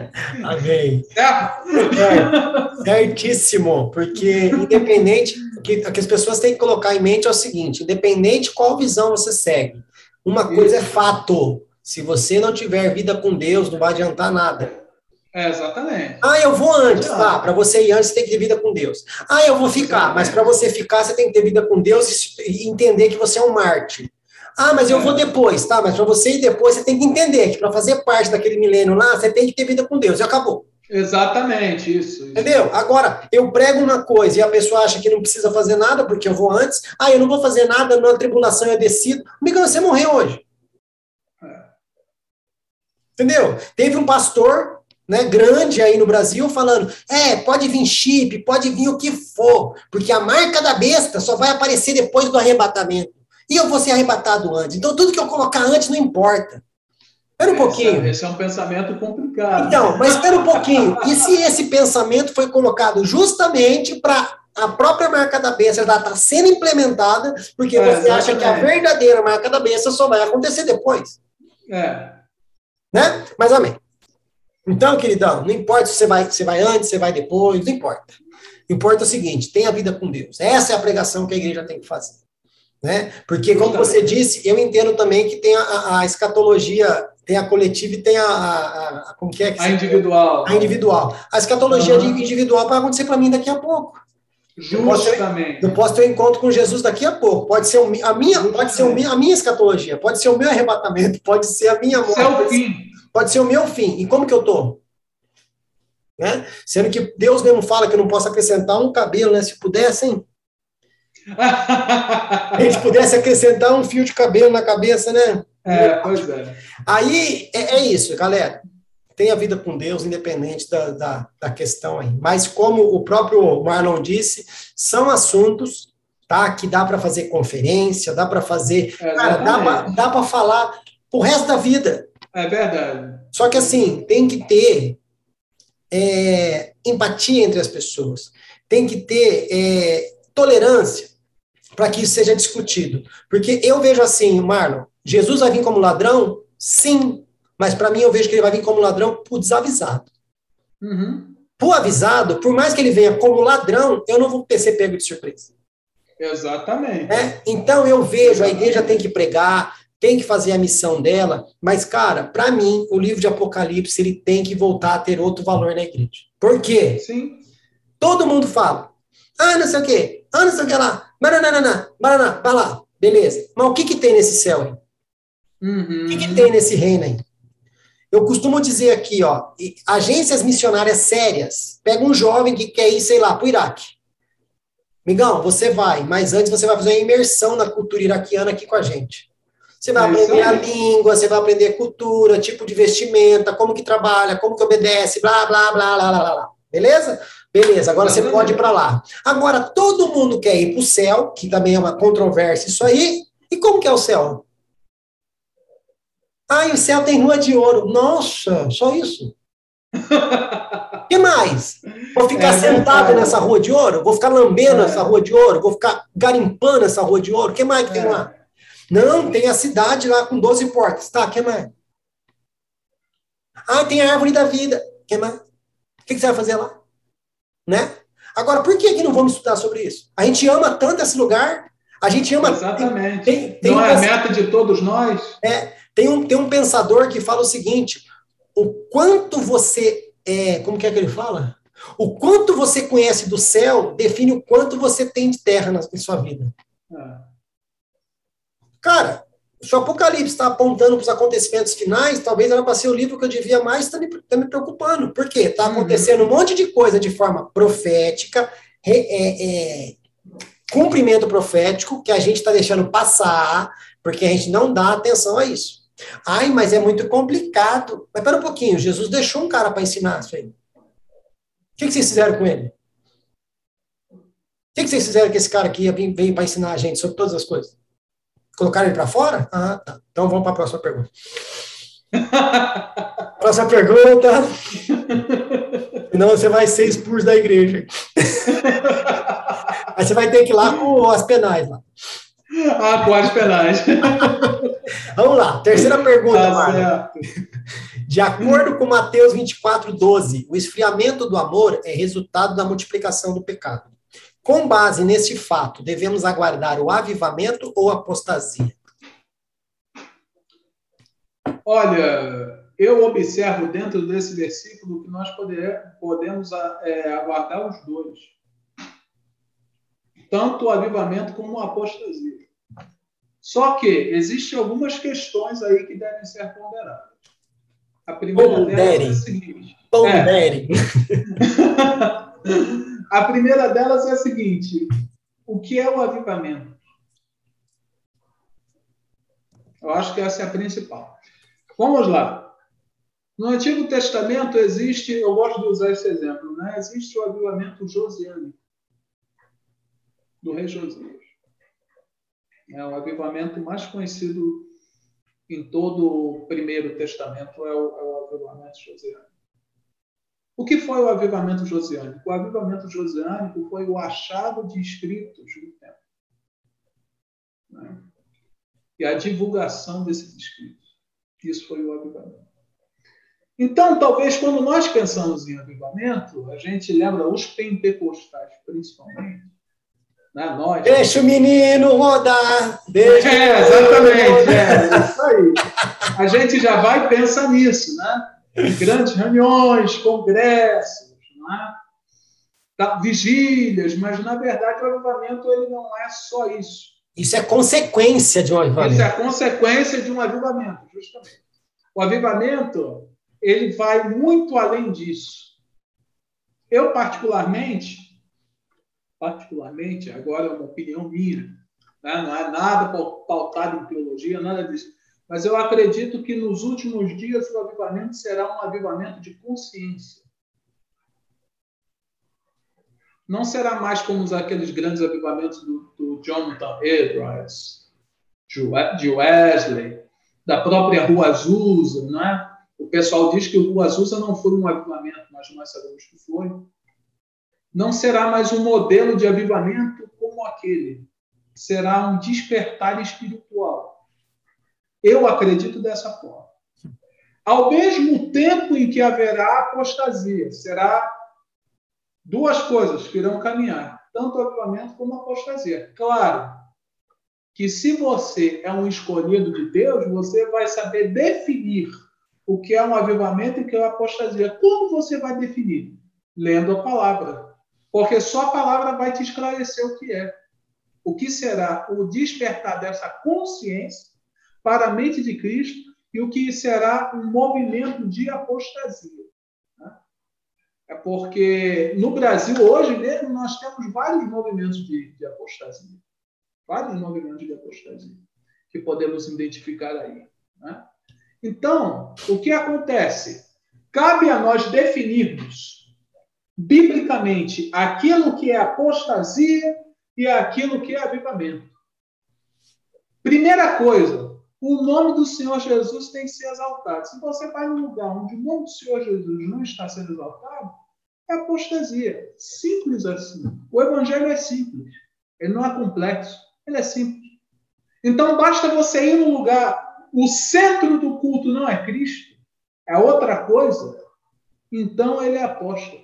S1: Amém. Certo? É, certíssimo, porque independente, o que, que as pessoas têm que colocar em mente é o seguinte, independente qual visão você segue, uma coisa é fato, se você não tiver vida com Deus, não vai adiantar nada.
S2: É, exatamente.
S1: Ah, eu vou antes, tá? Para você ir antes, você tem que ter vida com Deus. Ah, eu vou ficar, mas para você ficar, você tem que ter vida com Deus e entender que você é um mártir. Ah, mas eu vou é. depois, tá? Mas para você ir depois, você tem que entender que para fazer parte daquele milênio lá, você tem que ter vida com Deus. E acabou.
S2: Exatamente, isso, isso,
S1: Entendeu? Agora, eu prego uma coisa e a pessoa acha que não precisa fazer nada porque eu vou antes. Ah, eu não vou fazer nada, na tribulação eu decido. Amigo, você morreu hoje. É. Entendeu? Teve um pastor né, grande aí no Brasil falando: é, pode vir chip, pode vir o que for, porque a marca da besta só vai aparecer depois do arrebatamento. E eu vou ser arrebatado antes. Então, tudo que eu colocar antes não importa. Espera um esse, pouquinho.
S2: Esse é um pensamento complicado.
S1: Então, mas espera um pouquinho. E se esse pensamento foi colocado justamente para a própria marca da besta estar tá sendo implementada, porque é, você acha que a verdadeira marca da besta só vai acontecer depois?
S2: É.
S1: Né? Mas amém. Então, queridão, não importa se você vai, você vai antes, você vai depois, não importa. Importa o seguinte: tenha vida com Deus. Essa é a pregação que a igreja tem que fazer. Né? Porque, como você disse, eu entendo também que tem a, a escatologia, tem a coletiva e tem a, a, a como que é que
S2: a individual.
S1: A individual. A escatologia uhum. individual vai acontecer para mim daqui a pouco.
S2: Justamente.
S1: Eu posso ter um encontro com Jesus daqui a pouco. Pode ser a minha, pode ser a minha escatologia, pode ser o meu arrebatamento, <laughs> pode ser a minha morte.
S2: Seu fim.
S1: Pode ser o meu fim. E como que eu tô? Né? Sendo que Deus mesmo fala que eu não posso acrescentar um cabelo, né? Se pudesse, hein? a gente pudesse acrescentar um fio de cabelo na cabeça, né?
S2: É, pois é.
S1: Aí é, é isso, galera. Tenha vida com Deus, independente da, da, da, questão aí. Mas como o próprio Marlon disse, são assuntos tá, que dá para fazer conferência, dá para fazer. É, cara, dá para falar o resto da vida.
S2: É verdade.
S1: Só que assim, tem que ter é, empatia entre as pessoas. Tem que ter é, tolerância para que isso seja discutido. Porque eu vejo assim, Marlon, Jesus vai vir como ladrão? Sim. Mas para mim eu vejo que ele vai vir como ladrão por desavisado.
S2: Uhum.
S1: Por avisado, por mais que ele venha como ladrão, eu não vou ser pego de surpresa.
S2: Exatamente.
S1: É? Então eu vejo, a igreja tem que pregar, tem que fazer a missão dela, mas, cara, para mim, o livro de Apocalipse ele tem que voltar a ter outro valor na igreja. Por quê?
S2: Sim.
S1: Todo mundo fala, ah, não sei o quê, ah, não sei o que lá, Baraná, Baraná, vai lá. Beleza. Mas o que, que tem nesse céu aí?
S2: Uhum.
S1: O que, que tem nesse reino aí? Eu costumo dizer aqui, ó, agências missionárias sérias. Pega um jovem que quer ir, sei lá, para o Iraque. Migão, você vai, mas antes você vai fazer uma imersão na cultura iraquiana aqui com a gente. Você vai é aprender a língua, você vai aprender cultura, tipo de vestimenta, como que trabalha, como que obedece, blá, blá, blá, blá, blá, blá. Beleza? Beleza, agora você pode ir para lá. Agora, todo mundo quer ir para o céu, que também é uma controvérsia isso aí. E como que é o céu? Ah, e o céu tem rua de ouro. Nossa, só isso. O <laughs> que mais? Vou ficar é sentado nessa rua de ouro? Vou ficar lambendo é. essa rua de ouro? Vou ficar garimpando essa rua de ouro? O que mais que tem é. lá? Não, tem a cidade lá com 12 portas. Tá, que mais? Ah, tem a árvore da vida. Que mais? O que você vai fazer lá? né? Agora, por que, que não vamos estudar sobre isso? A gente ama tanto esse lugar, a gente ama.
S2: Exatamente. Tem, tem não um é a meta de todos nós?
S1: É. Tem um, tem um pensador que fala o seguinte: o quanto você. É, como que é que ele fala? O quanto você conhece do céu define o quanto você tem de terra na, em sua vida. É. Cara, se o Apocalipse está apontando para os acontecimentos finais, talvez era para ser o livro que eu devia mais estar tá me, tá me, preocupando. Por quê? Está uhum. acontecendo um monte de coisa de forma profética, é, é, cumprimento profético, que a gente está deixando passar, porque a gente não dá atenção a isso. Ai, mas é muito complicado. Mas pera um pouquinho, Jesus deixou um cara para ensinar isso aí. O que, que vocês fizeram com ele? O que, que vocês fizeram com esse cara que veio para ensinar a gente sobre todas as coisas? Colocaram ele para fora? Ah, tá. Então vamos para a próxima pergunta. <laughs> próxima pergunta. <laughs> Senão você vai ser expulso da igreja. <laughs> Aí você vai ter que ir lá com as penais lá.
S2: Ah, com as penais.
S1: Vamos lá, terceira pergunta, tá De acordo com Mateus 24, 12, o esfriamento do amor é resultado da multiplicação do pecado. Com base nesse fato, devemos aguardar o avivamento ou apostasia?
S2: Olha, eu observo dentro desse versículo que nós poder, podemos é, aguardar os dois. Tanto o avivamento como a apostasia. Só que existem algumas questões aí que devem ser ponderadas. A primeira Pondere. delas é a seguinte.
S1: Pondere.
S2: É. <laughs> a primeira delas é a seguinte: o que é o avivamento? Eu acho que essa é a principal. Vamos lá. No Antigo Testamento existe, eu gosto de usar esse exemplo, né? existe o avivamento josiânico do rei Josias. É o avivamento mais conhecido em todo o Primeiro Testamento é o, é o avivamento josiânico. O que foi o avivamento josiânico? O avivamento josiânico foi o achado de escritos no tempo. Né? E a divulgação desses escritos. Isso foi o avivamento. Então, talvez quando nós pensamos em avivamento, a gente lembra os pentecostais, principalmente. Né? Nós,
S1: deixa o menino rodar.
S2: Deixa é, exatamente. É, isso aí. A gente já vai e pensa nisso, né? Grandes reuniões, congressos, né? vigílias, mas na verdade o avivamento ele não é só isso.
S1: Isso é consequência de um avivamento. Isso
S2: é consequência de um avivamento, justamente. O avivamento ele vai muito além disso. Eu, particularmente, particularmente, agora é uma opinião minha, né? não é nada pautado em teologia, nada disso, mas eu acredito que nos últimos dias o avivamento será um avivamento de consciência. Não será mais como aqueles grandes avivamentos do, do Jonathan Edwards, de Wesley, da própria Rua Azusa, não é? O pessoal diz que o Rua Azusa não foi um avivamento, mas nós sabemos que foi. Não será mais um modelo de avivamento como aquele. Será um despertar espiritual. Eu acredito dessa forma. Ao mesmo tempo em que haverá apostasia, será duas coisas que irão caminhar, tanto o avivamento como a apostasia. Claro que se você é um escolhido de Deus, você vai saber definir o que é um avivamento e o que é uma apostasia. Como você vai definir? Lendo a palavra. Porque só a palavra vai te esclarecer o que é. O que será o despertar dessa consciência para a mente de Cristo e o que será um movimento de apostasia. Né? É porque no Brasil, hoje mesmo, nós temos vários movimentos de, de apostasia. Vários movimentos de apostasia que podemos identificar aí. Né? Então, o que acontece? Cabe a nós definirmos biblicamente aquilo que é apostasia e aquilo que é avivamento. Primeira coisa, o nome do Senhor Jesus tem que ser exaltado. Se você vai num lugar onde o nome do Senhor Jesus não está sendo exaltado, é apostasia. Simples assim. O evangelho é simples. Ele não é complexo. Ele é simples. Então basta você ir num lugar o centro do culto não é Cristo, é outra coisa, então ele é apóstolo.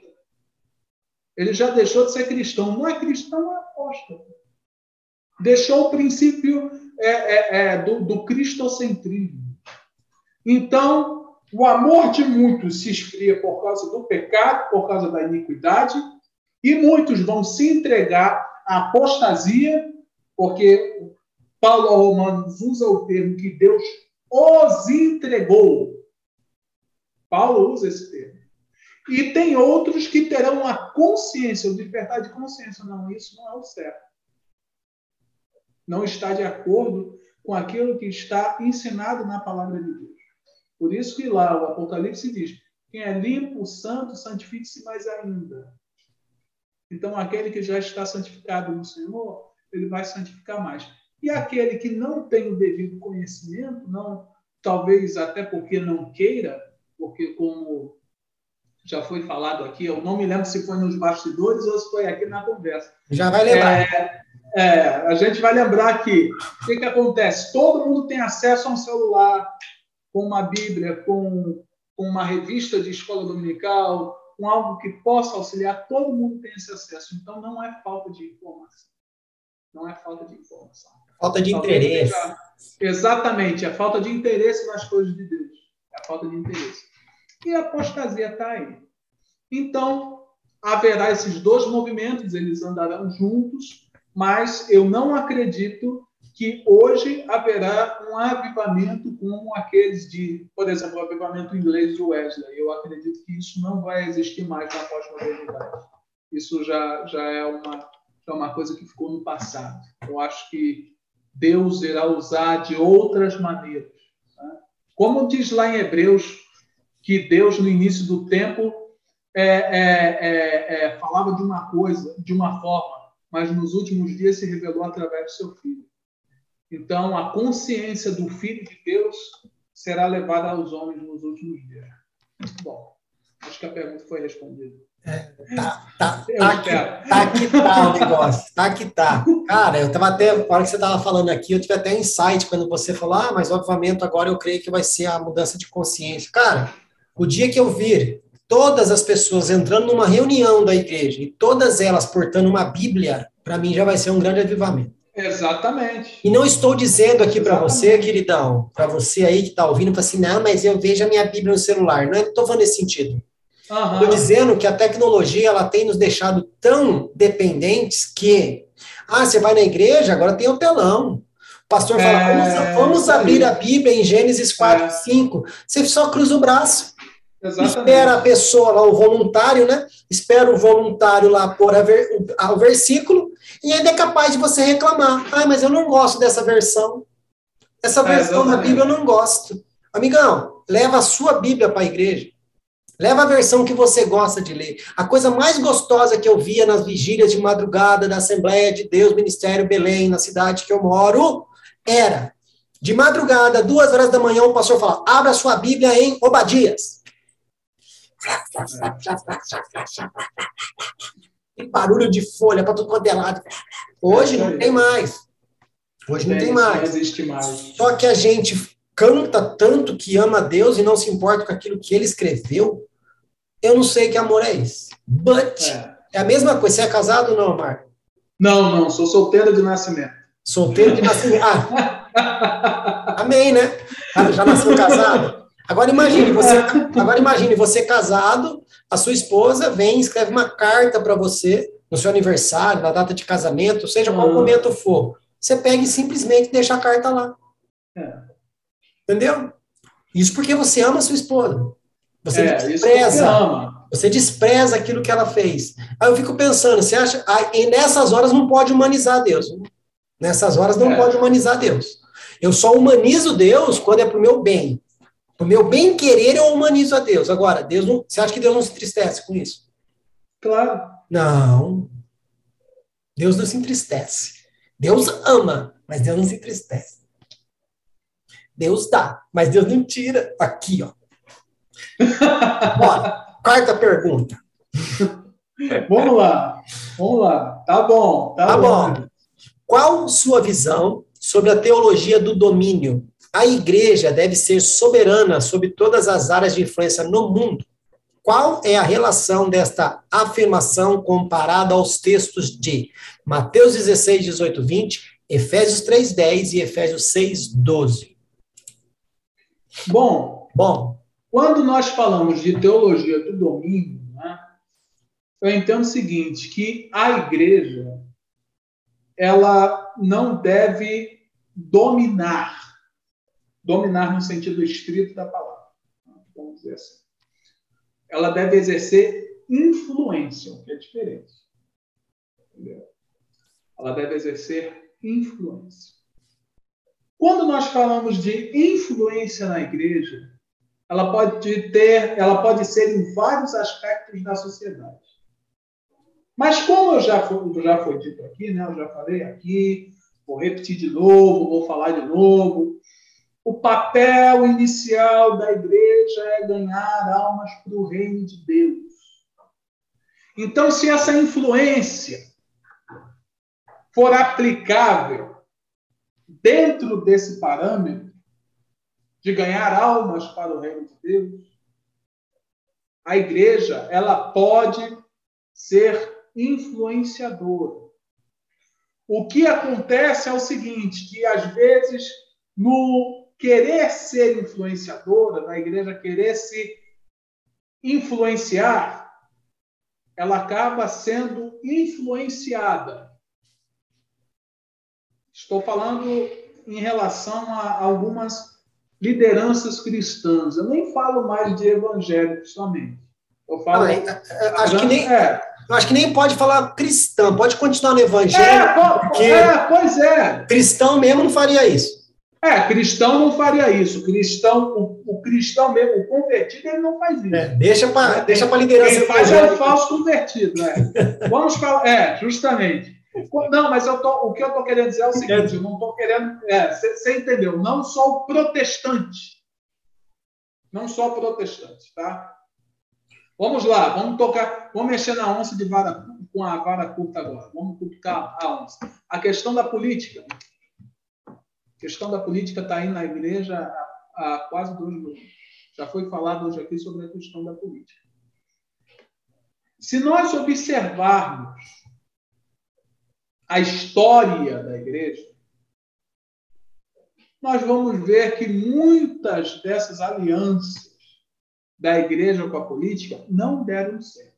S2: Ele já deixou de ser cristão. Não é cristão, é apóstolo. Deixou o princípio é, é, é, do, do cristocentrismo. Então, o amor de muitos se esfria por causa do pecado, por causa da iniquidade, e muitos vão se entregar à apostasia, porque Paulo ao Romanos usa o termo que Deus os entregou. Paulo usa esse termo. E tem outros que terão a consciência, o de consciência. Não, isso não é o certo. Não está de acordo com aquilo que está ensinado na palavra de Deus. Por isso que lá o Apocalipse diz: quem é limpo, santo, santifique-se mais ainda. Então, aquele que já está santificado no Senhor, ele vai santificar mais. E aquele que não tem o devido conhecimento, não, talvez até porque não queira, porque como já foi falado aqui, eu não me lembro se foi nos bastidores ou se foi aqui na conversa.
S1: Já vai lembrar.
S2: É, é, a gente vai lembrar que o que, que acontece? Todo mundo tem acesso a um celular, com uma Bíblia, com, com uma revista de escola dominical, com algo que possa auxiliar, todo mundo tem esse acesso. Então, não é falta de informação. Não é falta de informação.
S1: Falta de interesse.
S2: Seja, exatamente, a falta de interesse nas coisas de Deus. É a falta de interesse. E a apostasia está aí. Então, haverá esses dois movimentos, eles andarão juntos, mas eu não acredito que hoje haverá um avivamento como aqueles de, por exemplo, o avivamento inglês de Wesley. Eu acredito que isso não vai existir mais na pós-modernidade. Isso já, já, é uma, é uma coisa que ficou no passado. Eu acho que Deus irá usar de outras maneiras. Né? Como diz lá em Hebreus, que Deus, no início do tempo, é, é, é, é falava de uma coisa, de uma forma, mas nos últimos dias se revelou através do seu Filho. Então, a consciência do Filho de Deus será levada aos homens nos últimos dias. Bom, acho que a pergunta foi respondida.
S1: É, tá, tá, tá, aqui, tá aqui tá o negócio, tá aqui tá. Cara, eu tava até, na hora que você tava falando aqui, eu tive até insight quando você falou, ah, mas o avivamento agora eu creio que vai ser a mudança de consciência. Cara, o dia que eu vir todas as pessoas entrando numa reunião da igreja e todas elas portando uma Bíblia, para mim já vai ser um grande avivamento.
S2: Exatamente.
S1: E não estou dizendo aqui para você, queridão, para você aí que está ouvindo, assim, não, mas eu vejo a minha Bíblia no celular. Não estou falando nesse sentido. Estou dizendo que a tecnologia ela tem nos deixado tão dependentes que, ah, você vai na igreja, agora tem o telão. O pastor fala, é, vamos, vamos abrir a Bíblia em Gênesis 4, é. 5. Você só cruza o braço. Exatamente. Espera a pessoa lá, o voluntário, né? Espera o voluntário lá pôr ver, o, versículo e ainda é capaz de você reclamar. Ah, mas eu não gosto dessa versão. Essa é, versão da Bíblia eu não gosto. Amigão, leva a sua Bíblia para a igreja. Leva a versão que você gosta de ler. A coisa mais gostosa que eu via nas vigílias de madrugada da Assembleia de Deus, Ministério Belém, na cidade que eu moro, era de madrugada, duas horas da manhã, o pastor fala: abra sua Bíblia em Obadias. E barulho de folha para tudo quanto é lado. Hoje não tem mais. Hoje não tem mais. Não
S2: existe mais.
S1: Só que a gente canta tanto que ama Deus e não se importa com aquilo que ele escreveu. Eu não sei que amor é esse. But é, é a mesma coisa. Você é casado ou não, Marco?
S2: Não, não. Sou solteiro de nascimento.
S1: Solteiro de nascimento. Ah. <laughs> Amém, né? Já nasceu casado? Agora imagine você, agora imagine você casado, a sua esposa vem e escreve uma carta para você no seu aniversário, na data de casamento, seja qual uhum. momento for. Você pega e simplesmente deixa a carta lá. É. Entendeu? Isso porque você ama a sua esposa. Você é, despreza. Você despreza aquilo que ela fez. Aí eu fico pensando, você acha. e nessas horas não pode humanizar Deus. Nessas horas não é. pode humanizar Deus. Eu só humanizo Deus quando é para o meu bem. O meu bem querer eu humanizo a Deus. Agora, Deus não, você acha que Deus não se entristece com isso?
S2: Claro.
S1: Não. Deus não se entristece. Deus ama, mas Deus não se entristece. Deus dá, mas Deus não tira. Aqui, ó. <laughs> Bora. Quarta pergunta.
S2: Vamos lá. Vamos lá. Tá bom. Tá,
S1: tá bom. bom. Qual sua visão sobre a teologia do domínio a igreja deve ser soberana sobre todas as áreas de influência no mundo. Qual é a relação desta afirmação comparada aos textos de Mateus 16, 18, 20, Efésios 3, 10 e Efésios 6, 12?
S2: Bom, bom, quando nós falamos de teologia do domínio, né, eu entendo o seguinte, que a igreja ela não deve dominar dominar no sentido estrito da palavra. Vamos dizer assim. Ela deve exercer influência, o que é diferente. Entendeu? Ela deve exercer influência. Quando nós falamos de influência na igreja, ela pode ter, ela pode ser em vários aspectos da sociedade. Mas como eu já foi, já foi dito aqui, né? Eu já falei aqui, vou repetir de novo, vou falar de novo o papel inicial da igreja é ganhar almas para o reino de Deus. Então, se essa influência for aplicável dentro desse parâmetro de ganhar almas para o reino de Deus, a igreja ela pode ser influenciadora. O que acontece é o seguinte, que às vezes no querer ser influenciadora, da igreja querer se influenciar, ela acaba sendo influenciada. Estou falando em relação a algumas lideranças cristãs. Eu nem falo mais de evangélicos somente. Eu falo.
S1: Ah, acho, que nem, é. Acho que nem pode falar cristão, pode continuar no evangelho.
S2: É, porque é, pois é.
S1: Cristão mesmo não faria isso.
S2: É, cristão não faria isso. Cristão, o, o cristão mesmo, o convertido, ele não faz isso. É,
S1: deixa para é, deixa a liderança.
S2: Quem faz é o falso convertido. Né? <laughs> Vamos falar. É, justamente. Não, mas eu tô, o que eu estou querendo dizer é o seguinte: eu não estou querendo. Você é, entendeu? Não só o protestante. Não só o protestante, tá? Vamos lá, vamos tocar, vamos mexer na onça de vara, com a vara curta agora. Vamos cutucar a onça. A questão da política questão da política está aí na igreja há, quase dois anos. Já foi falado hoje aqui sobre a questão da política. Se nós observarmos a história da igreja, nós vamos ver que muitas dessas alianças da igreja com a política não deram certo.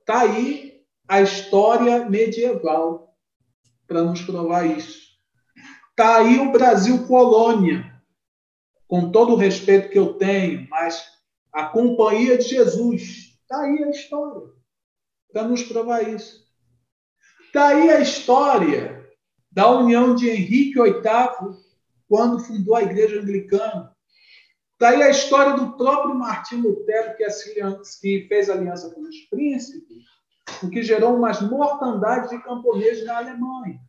S2: Está aí a história medieval para nos provar isso. Está aí o Brasil colônia, com todo o respeito que eu tenho, mas a companhia de Jesus. Está aí a história, para nos provar isso. Está aí a história da união de Henrique VIII, quando fundou a Igreja Anglicana. Está aí a história do próprio Martim Lutero, que, que fez aliança com os príncipes, o que gerou umas mortandades de camponeses na Alemanha.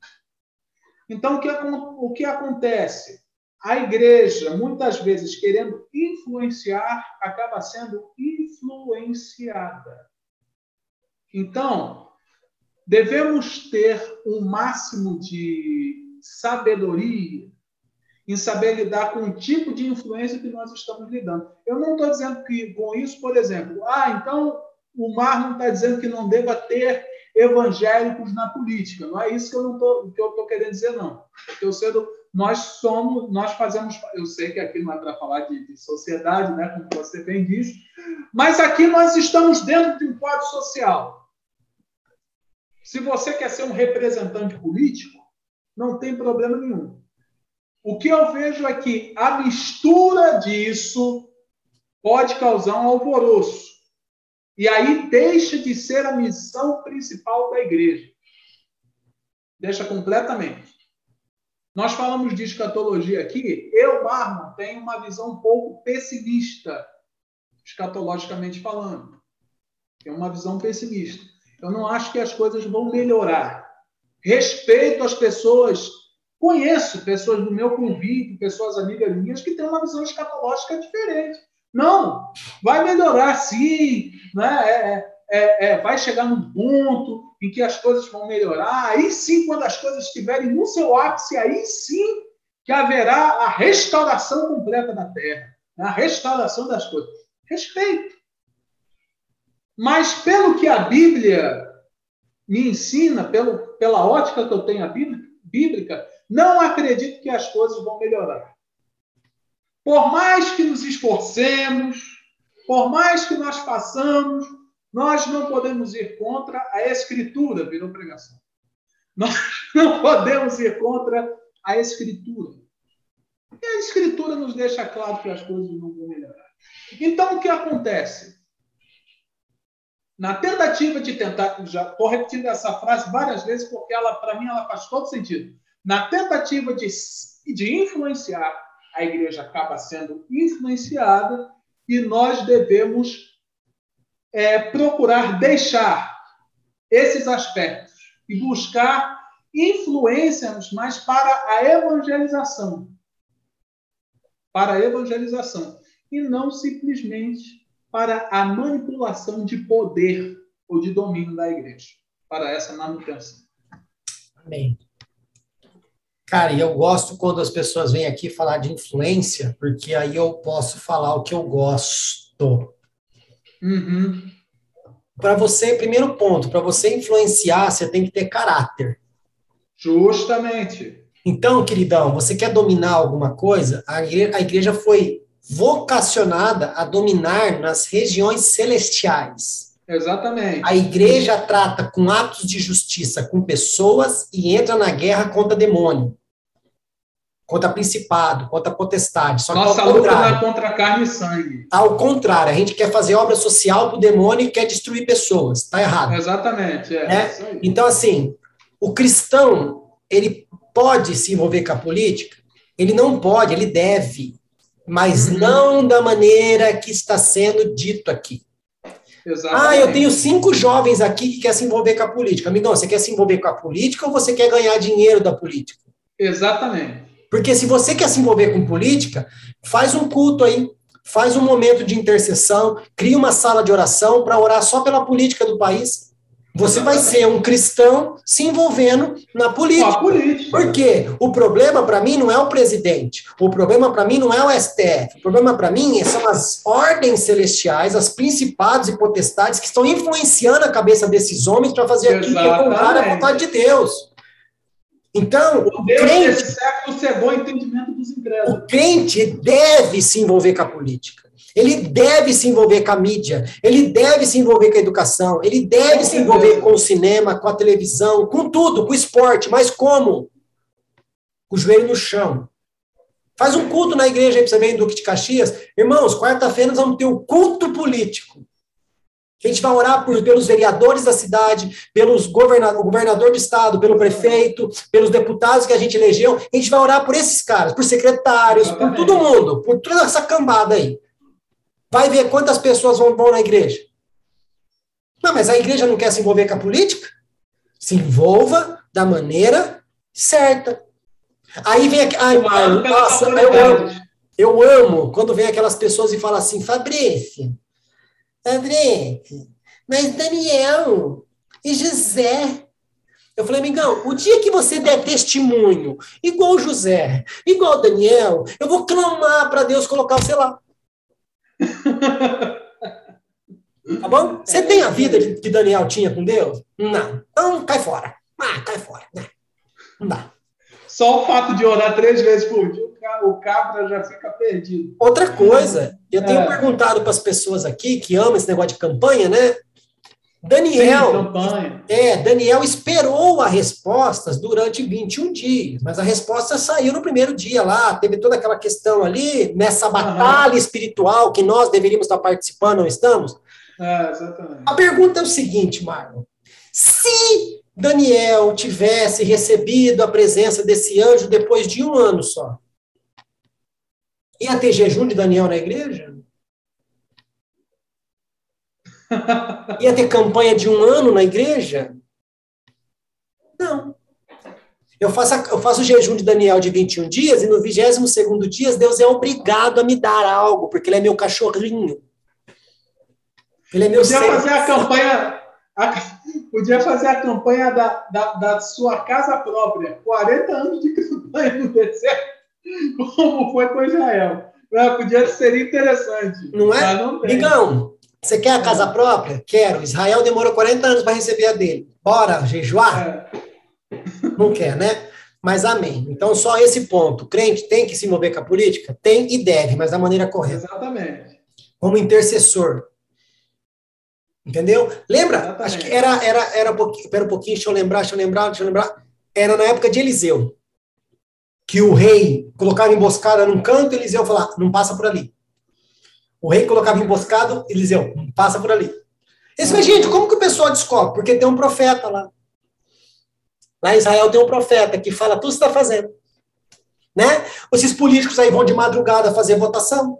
S2: Então, o que, o que acontece? A igreja, muitas vezes, querendo influenciar, acaba sendo influenciada. Então, devemos ter um máximo de sabedoria em saber lidar com o tipo de influência que nós estamos lidando. Eu não estou dizendo que com isso, por exemplo, ah, então o Mar não está dizendo que não deva ter evangélicos na política. Não é isso que eu que estou querendo dizer, não. Eu cedo, nós somos, nós fazemos, eu sei que aqui não é para falar de, de, sociedade, né, como você bem diz, mas aqui nós estamos dentro de um quadro social. Se você quer ser um representante político, não tem problema nenhum. O que eu vejo é que a mistura disso pode causar um alvoroço. E aí deixa de ser a missão principal da igreja. Deixa completamente. Nós falamos de escatologia aqui. Eu, Marlon, tenho uma visão um pouco pessimista, escatologicamente falando. Tenho uma visão pessimista. Eu não acho que as coisas vão melhorar. Respeito as pessoas, conheço pessoas do meu convívio, pessoas amigas minhas, que têm uma visão escatológica diferente. Não, vai melhorar sim, né? É, é, é, vai chegar num ponto em que as coisas vão melhorar. Aí sim, quando as coisas estiverem no seu ápice, aí sim que haverá a restauração completa da terra, né? a restauração das coisas. Respeito. Mas pelo que a Bíblia me ensina, pelo, pela ótica que eu tenho a bíblica, não acredito que as coisas vão melhorar. Por mais que nos esforcemos, por mais que nós façamos, nós não podemos ir contra a Escritura, virou pregação. Nós <laughs> não podemos ir contra a Escritura. E a Escritura nos deixa claro que as coisas não vão melhorar. Então, o que acontece? Na tentativa de tentar, já estou repetindo essa frase várias vezes porque ela, para mim, ela faz todo sentido. Na tentativa de, de influenciar a igreja acaba sendo influenciada e nós devemos é, procurar deixar esses aspectos e buscar influências mais para a evangelização. Para a evangelização. E não simplesmente para a manipulação de poder ou de domínio da igreja. Para essa manutenção.
S1: Amém. Cara, e eu gosto quando as pessoas vêm aqui falar de influência, porque aí eu posso falar o que eu gosto.
S2: Uhum.
S1: Para você, primeiro ponto, para você influenciar, você tem que ter caráter.
S2: Justamente.
S1: Então, queridão, você quer dominar alguma coisa? A igreja, a igreja foi vocacionada a dominar nas regiões celestiais.
S2: Exatamente.
S1: A igreja trata com atos de justiça com pessoas e entra na guerra contra demônio, contra principado, contra potestade. Só
S2: Nossa
S1: que
S2: luta não é contra carne e sangue.
S1: Ao contrário, a gente quer fazer obra social para o demônio e quer destruir pessoas. Está errado.
S2: Exatamente, é.
S1: Né? Então, assim, o cristão, ele pode se envolver com a política? Ele não pode, ele deve, mas
S2: Uhum.
S1: não da maneira que está sendo dito aqui.
S2: Exatamente.
S1: Ah, eu tenho cinco jovens aqui que quer se envolver com a política. Amigão, você quer se envolver com a política ou você quer ganhar dinheiro da política?
S2: Exatamente.
S1: Porque se você quer se envolver com política, faz um culto aí, faz um momento de intercessão, cria uma sala de oração para orar só pela política do país. Você vai ser um cristão se envolvendo na política.
S2: a política.
S1: Por quê? O problema para mim não é o presidente. O problema para mim não é o STF. O problema para mim são as ordens celestiais, as principados e potestades que estão influenciando a cabeça desses homens para fazer aquilo que é contrário à vontade de Deus. Então,
S2: O
S1: o
S2: Deus
S1: crente,
S2: desse século cegou o entendimento dos
S1: o crente deve se envolver com a política. Ele deve se envolver com a mídia, ele deve se envolver com a educação, ele deve se envolver com o cinema, com a televisão, com tudo, com o esporte, mas como? Com o joelho no chão. Faz um culto na igreja aí pra você ver em Duque de Caxias. Irmãos, quarta-feira nós vamos ter o culto político. A gente vai orar por, pelos vereadores da cidade, pelos governador, governador de estado, pelo prefeito, pelos deputados que a gente elegeu. A gente vai orar por esses caras, por secretários, por todo mundo, por toda essa cambada aí. Vai ver quantas pessoas vão, na igreja. Não, mas a igreja não quer se envolver com a política? Se envolva da maneira certa. Aí vem aqui. Ai, Marlon, nossa, eu amo.
S2: autoridades.
S1: Eu amo quando vem aquelas pessoas e falam assim, Fabrício, Fabrício, mas Daniel e José. Eu falei, amigão, o dia que você der testemunho, igual o José, igual Daniel, eu vou clamar para Deus colocar você lá. <laughs> Tá bom? Você tem a vida que Daniel tinha com Deus? Não. Então cai fora. Ah, cai fora. Não, não dá.
S2: Só o fato de orar três vezes por dia, o cabra já fica perdido.
S1: Outra coisa, eu tenho
S2: É.
S1: perguntado para as pessoas aqui que amam esse negócio de campanha, né? Daniel, é, Daniel esperou as respostas durante 21 dias, mas a resposta saiu no primeiro dia lá, teve toda aquela questão ali, nessa batalha espiritual que nós deveríamos estar participando, não estamos?
S2: É, exatamente.
S1: A pergunta é o seguinte, Marlon. Se Daniel tivesse recebido a presença desse anjo depois de um ano só, ia ter jejum de Daniel na igreja? Ia ter campanha de um ano na igreja? Não. Eu faço, a- eu faço o jejum de Daniel de 21 dias e no 22º dia Deus é obrigado a me dar algo, porque ele é meu cachorrinho. Ele é meu
S2: Podia
S1: servo.
S2: fazer a campanha. a- podia fazer a campanha da, da, da sua casa própria. 40 anos de campanha no deserto, como foi com Israel. Podia ser interessante.
S1: Não é?
S2: Não.
S1: Você quer a casa própria? Quero. Israel demorou 40 anos para receber a dele. Bora jejuar?
S2: É,
S1: Não quer, né? Mas amém. Então, só esse ponto. O crente tem que se envolver com a política? Tem e deve, mas da maneira correta.
S2: exatamente.
S1: Como intercessor. Entendeu? Lembra?
S2: Exatamente.
S1: Acho que era, era, era um pouquinho, espera um pouquinho, deixa eu lembrar, deixa eu lembrar, deixa eu lembrar. Era na época de Eliseu. Que o rei colocava emboscada num canto, Eliseu falava, não passa por ali. O rei colocava emboscado, Eliseu, não passa por ali. Esse, mas, gente, como que o pessoal descobre? Porque tem um profeta lá. Lá em Israel tem um profeta que fala tudo que está fazendo. Né? Esses políticos aí vão de madrugada fazer votação.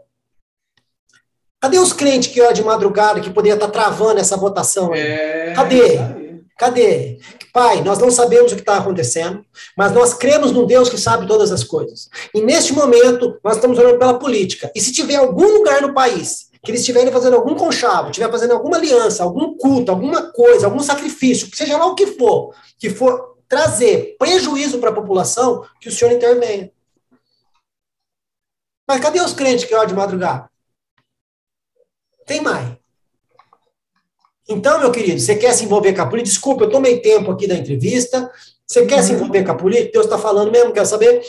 S1: Cadê os crentes que ó, de madrugada que poderia estar travando essa votação aí?
S2: É,
S1: Cadê? Cadê? Pai, nós não sabemos o que está acontecendo, mas nós cremos num Deus que sabe todas as coisas. E neste momento, nós estamos orando pela política. E se tiver algum lugar no país que eles estiverem fazendo algum conchavo, estiver fazendo alguma aliança, algum culto, alguma coisa, algum sacrifício, seja lá o que for, que for trazer prejuízo para a população, que o senhor intervenha. Mas cadê os crentes que oram de madrugada? Tem mais. Então, meu querido, você quer se envolver com a política? Desculpa, eu tomei tempo aqui da entrevista. Você quer se envolver com a política? Deus está falando mesmo, quero saber.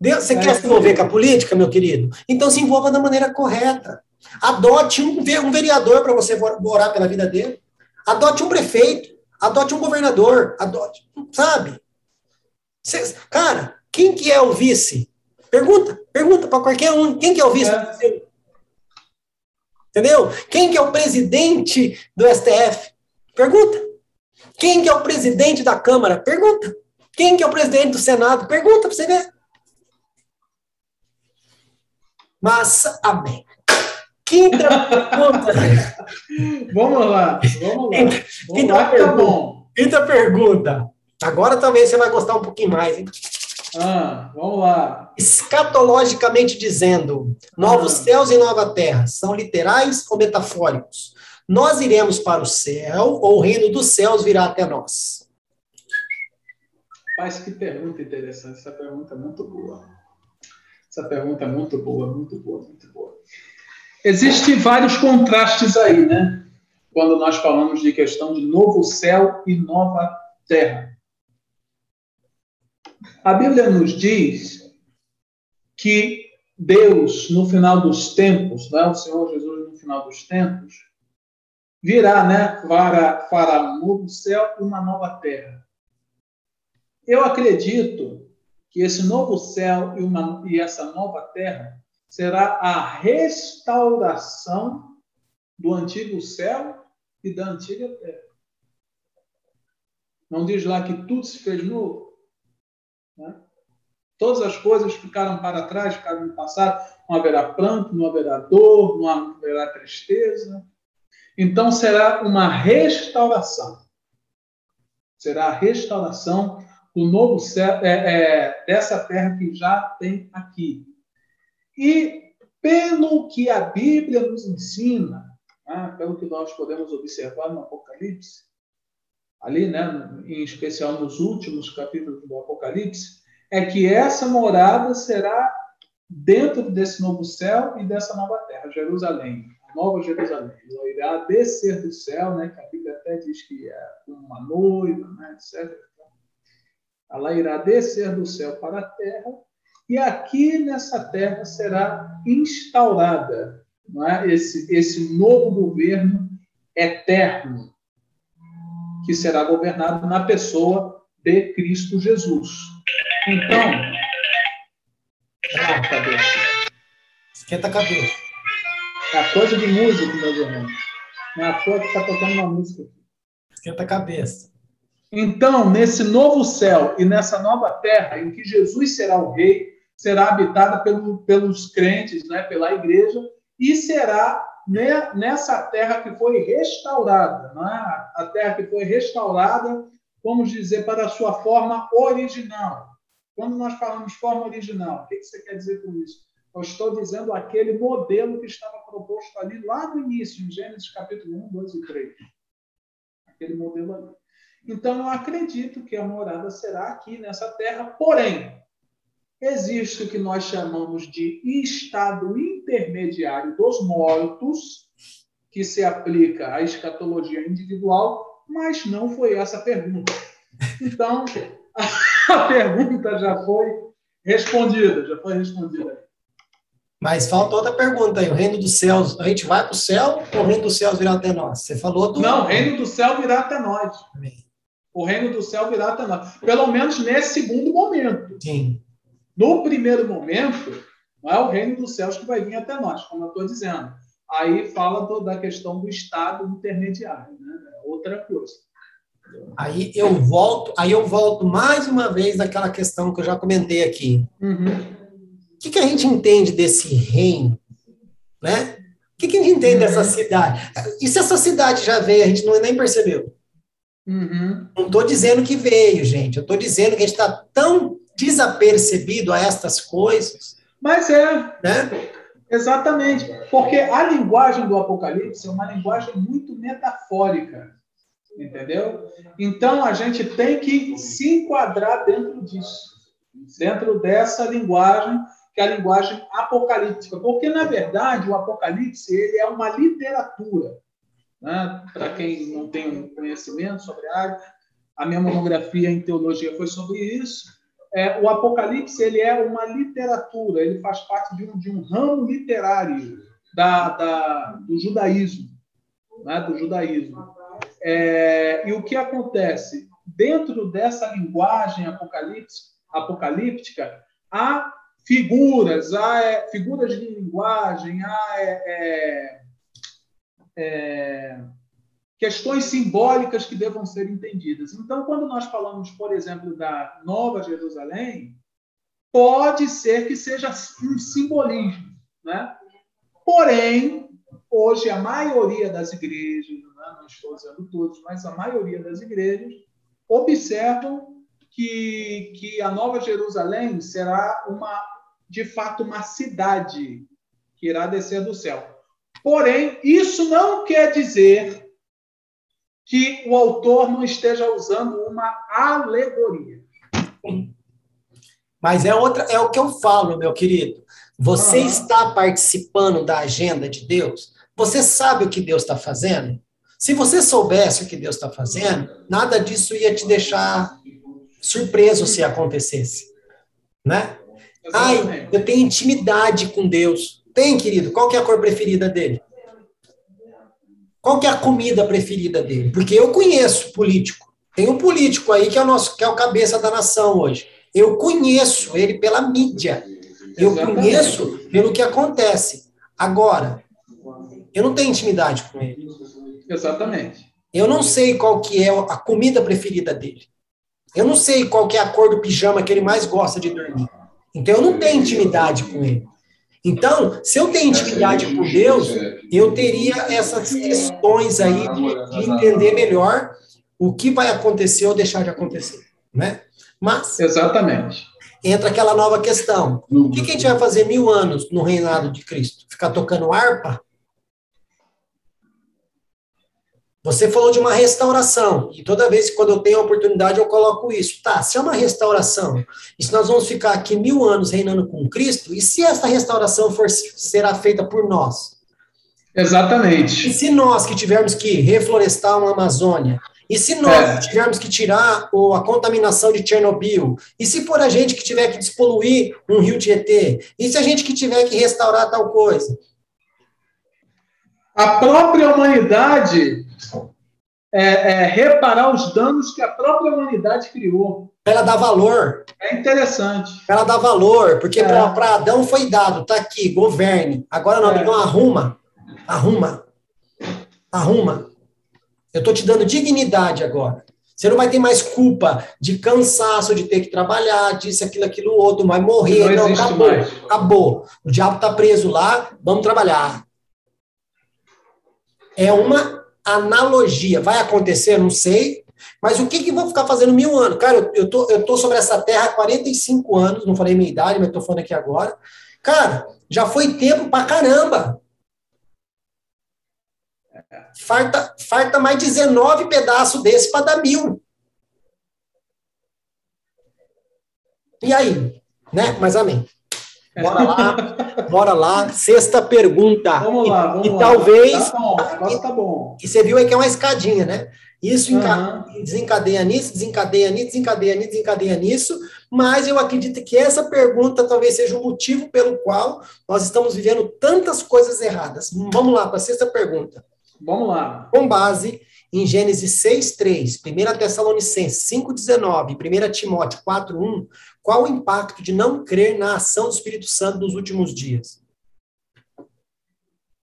S1: Deus, você é, quer se envolver com a política, meu querido? Então se envolva da maneira correta. Adote um, um vereador para você orar pela vida dele. Adote um prefeito. Adote um governador. Adote, sabe? Cê, cara, quem que é o vice? Pergunta, pergunta para qualquer um. Quem que é o vice? É. Entendeu? Quem que é o presidente do STF? Pergunta. Quem que é o presidente da Câmara? Pergunta. Quem que é o presidente do Senado? Pergunta para você ver. Mas, amém. Quinta pergunta. <laughs>
S2: vamos lá, vamos lá. Vamos
S1: quinta, lá, pergunta. Tá. Quinta pergunta. Agora talvez você vai gostar um pouquinho mais, hein?
S2: Ah, vamos lá.
S1: Escatologicamente dizendo, novos ah. céus e nova terra são literais ou metafóricos? Nós iremos para o céu ou o reino dos céus virá até nós?
S2: Mas que pergunta interessante, essa pergunta é muito boa. Essa pergunta é muito boa, muito boa, muito boa. Existem vários contrastes aí, né? Quando nós falamos de questão de novo céu e nova terra. A Bíblia nos diz que Deus, no final dos tempos, né, o Senhor Jesus, no final dos tempos, virá né, para, para um novo céu e uma nova terra. Eu acredito que esse novo céu e, uma, e essa nova terra será a restauração do antigo céu e da antiga terra. Não diz lá que tudo se fez novo? Né? Todas as coisas ficaram para trás, ficaram no passado. Não haverá pranto, não haverá dor, não haverá tristeza. Então será uma restauração. Será a restauração do novo céu, é, é, dessa terra que já tem aqui. E pelo que a Bíblia nos ensina, né, pelo que nós podemos observar no Apocalipse, ali, né, em especial nos últimos capítulos do Apocalipse, é que essa morada será dentro desse novo céu e dessa nova terra, Jerusalém, a nova Jerusalém. Ela irá descer do céu, né, que a Bíblia até diz que é uma noiva, né, etc. Ela irá descer do céu para a terra e aqui nessa terra será instaurada não é? esse, esse novo governo eterno que será governado na pessoa de Cristo Jesus. Então,
S1: ah, cabeça. Esquenta a cabeça.
S2: É coisa de música, meus irmãos. Não é a toa que está tocando uma música aqui.
S1: Esquenta a cabeça.
S2: Então, nesse novo céu e nessa nova terra, em que Jesus será o rei, será habitada pelo, pelos crentes, né, pela igreja, e será nessa terra que foi restaurada, né? a terra que foi restaurada, vamos dizer, para a sua forma original. Quando nós falamos forma original, o que você quer dizer com isso? Eu estou dizendo aquele modelo que estava proposto ali lá no início, em Gênesis capítulo 1, 2 e 3. Aquele modelo ali. Então, eu acredito que a morada será aqui nessa terra, porém, existe o que nós chamamos de estado intermediário dos mortos, que se aplica à escatologia individual, mas não foi essa a pergunta. Então, <laughs> a pergunta já foi respondida, já foi respondida.
S1: Mas falta outra pergunta aí. O reino dos céus, a gente vai para o céu ou o reino dos céus virá até nós? Você falou do.
S2: Não, o reino do céu virá até nós. Amém. O reino do céu virá até nós. Pelo menos nesse segundo momento.
S1: Sim.
S2: No primeiro momento, não é o reino dos céus que vai vir até nós, como eu estou dizendo. Aí fala da questão do estado intermediário, né? É outra coisa.
S1: Aí eu volto, aí eu volto mais uma vez daquela questão que eu já comentei aqui.
S2: Uhum.
S1: O que, que a gente entende desse reino, né? O que, que a gente entende uhum. dessa cidade? E se essa cidade já veio, a gente não nem percebeu?
S2: Uhum.
S1: Não estou dizendo que veio, gente. Eu estou dizendo que a gente está tão desapercebido a estas coisas.
S2: Mas é. Né? Exatamente. Porque a linguagem do Apocalipse é uma linguagem muito metafórica. Entendeu? Então a gente tem que se enquadrar dentro disso. Dentro dessa linguagem, que é a linguagem apocalíptica. Porque, na verdade, o Apocalipse ele é uma literatura. né? para quem não tem um conhecimento sobre a área, a minha monografia em teologia foi sobre isso. É, o Apocalipse ele é uma literatura, ele faz parte de um, de um ramo literário da, da, do judaísmo, né? do judaísmo. É, e o que acontece dentro dessa linguagem apocalíptica há figuras, há é, figuras de linguagem, há é, é, é, questões simbólicas que devam ser entendidas. Então, quando nós falamos, por exemplo, da Nova Jerusalém, pode ser que seja um simbolismo, né? Porém, hoje a maioria das igrejas, né, não estou dizendo todos, mas a maioria das igrejas observam que, que a Nova Jerusalém será uma, de fato, uma cidade que irá descer do céu. Porém, isso não quer dizer que o autor não esteja usando uma alegoria.
S1: Mas é outra, é o que eu falo, meu querido. Você uhum. está participando da agenda de Deus? Você sabe o que Deus está fazendo? Se você soubesse o que Deus está fazendo, nada disso ia te deixar surpreso se acontecesse, né? Ai, eu tenho intimidade com Deus. Tem, querido? Qual que é a cor preferida dele? Qual que é a comida preferida dele? Porque eu conheço político. Tem um político aí que é o nosso, que é o cabeça da nação hoje. Eu conheço ele pela mídia. Eu Exatamente. conheço pelo que acontece. Agora, eu não tenho intimidade com ele.
S2: Exatamente.
S1: Eu não sei qual que é a comida preferida dele. Eu não sei qual que é a cor do pijama que ele mais gosta de dormir. Então eu não tenho intimidade com ele. Então, se eu tenho intimidade com Deus, eu teria essas questões aí de, de entender melhor o que vai acontecer ou deixar de acontecer, né? Mas
S2: exatamente
S1: entra aquela nova questão. O que, que, a gente vai fazer mil anos no reinado de Cristo? Ficar tocando harpa? Você falou de uma restauração, e toda vez que quando eu tenho a oportunidade eu coloco isso. Tá, se é uma restauração, e se nós vamos ficar aqui mil anos reinando com Cristo, e se essa restauração for, será feita por nós?
S2: Exatamente.
S1: E se nós que tivermos que reflorestar uma Amazônia, e se nós é. tivermos que tirar a contaminação de Chernobyl? E se for a gente que tiver que despoluir um rio Tietê? E se a gente que tiver que restaurar tal coisa?
S2: A própria humanidade é, é, reparar os danos que a própria humanidade criou.
S1: Ela dá valor.
S2: É interessante.
S1: Ela dá valor, porque é. para Adão foi dado, tá aqui, governe. Agora não, é. não arruma. Arruma. Arruma. Eu estou te dando dignidade agora. Você não vai ter mais culpa de cansaço, de ter que trabalhar, disso, aquilo, aquilo, outro, vai morrer. Não, não acabou. Mais. Acabou. O diabo está preso lá, vamos trabalhar. É uma analogia. Vai acontecer? Não sei. Mas o que que vou ficar fazendo mil anos? Cara, eu tô, eu tô sobre essa terra há 45 anos, não falei minha idade, mas estou falando aqui agora. Cara, já foi tempo pra caramba. Farta, farta mais 19 pedaços desse para dar mil. E aí? Né? Mas amém. Bora lá, <laughs> bora lá. Sexta pergunta.
S2: Vamos lá, vamos
S1: e,
S2: lá.
S1: E talvez. Tá
S2: bom, e, tá bom.
S1: E você viu aí que é uma escadinha, né? Isso uhum. desencadeia nisso, desencadeia nisso, desencadeia nisso, desencadeia nisso, mas eu acredito que essa pergunta talvez seja o motivo pelo qual nós estamos vivendo tantas coisas erradas. Vamos lá para a sexta pergunta.
S2: Vamos lá.
S1: Com base em Gênesis 6:3, 1 Tessalonicenses 5:19, 1 Timóteo 4:1, qual o impacto de não crer na ação do Espírito Santo nos últimos dias?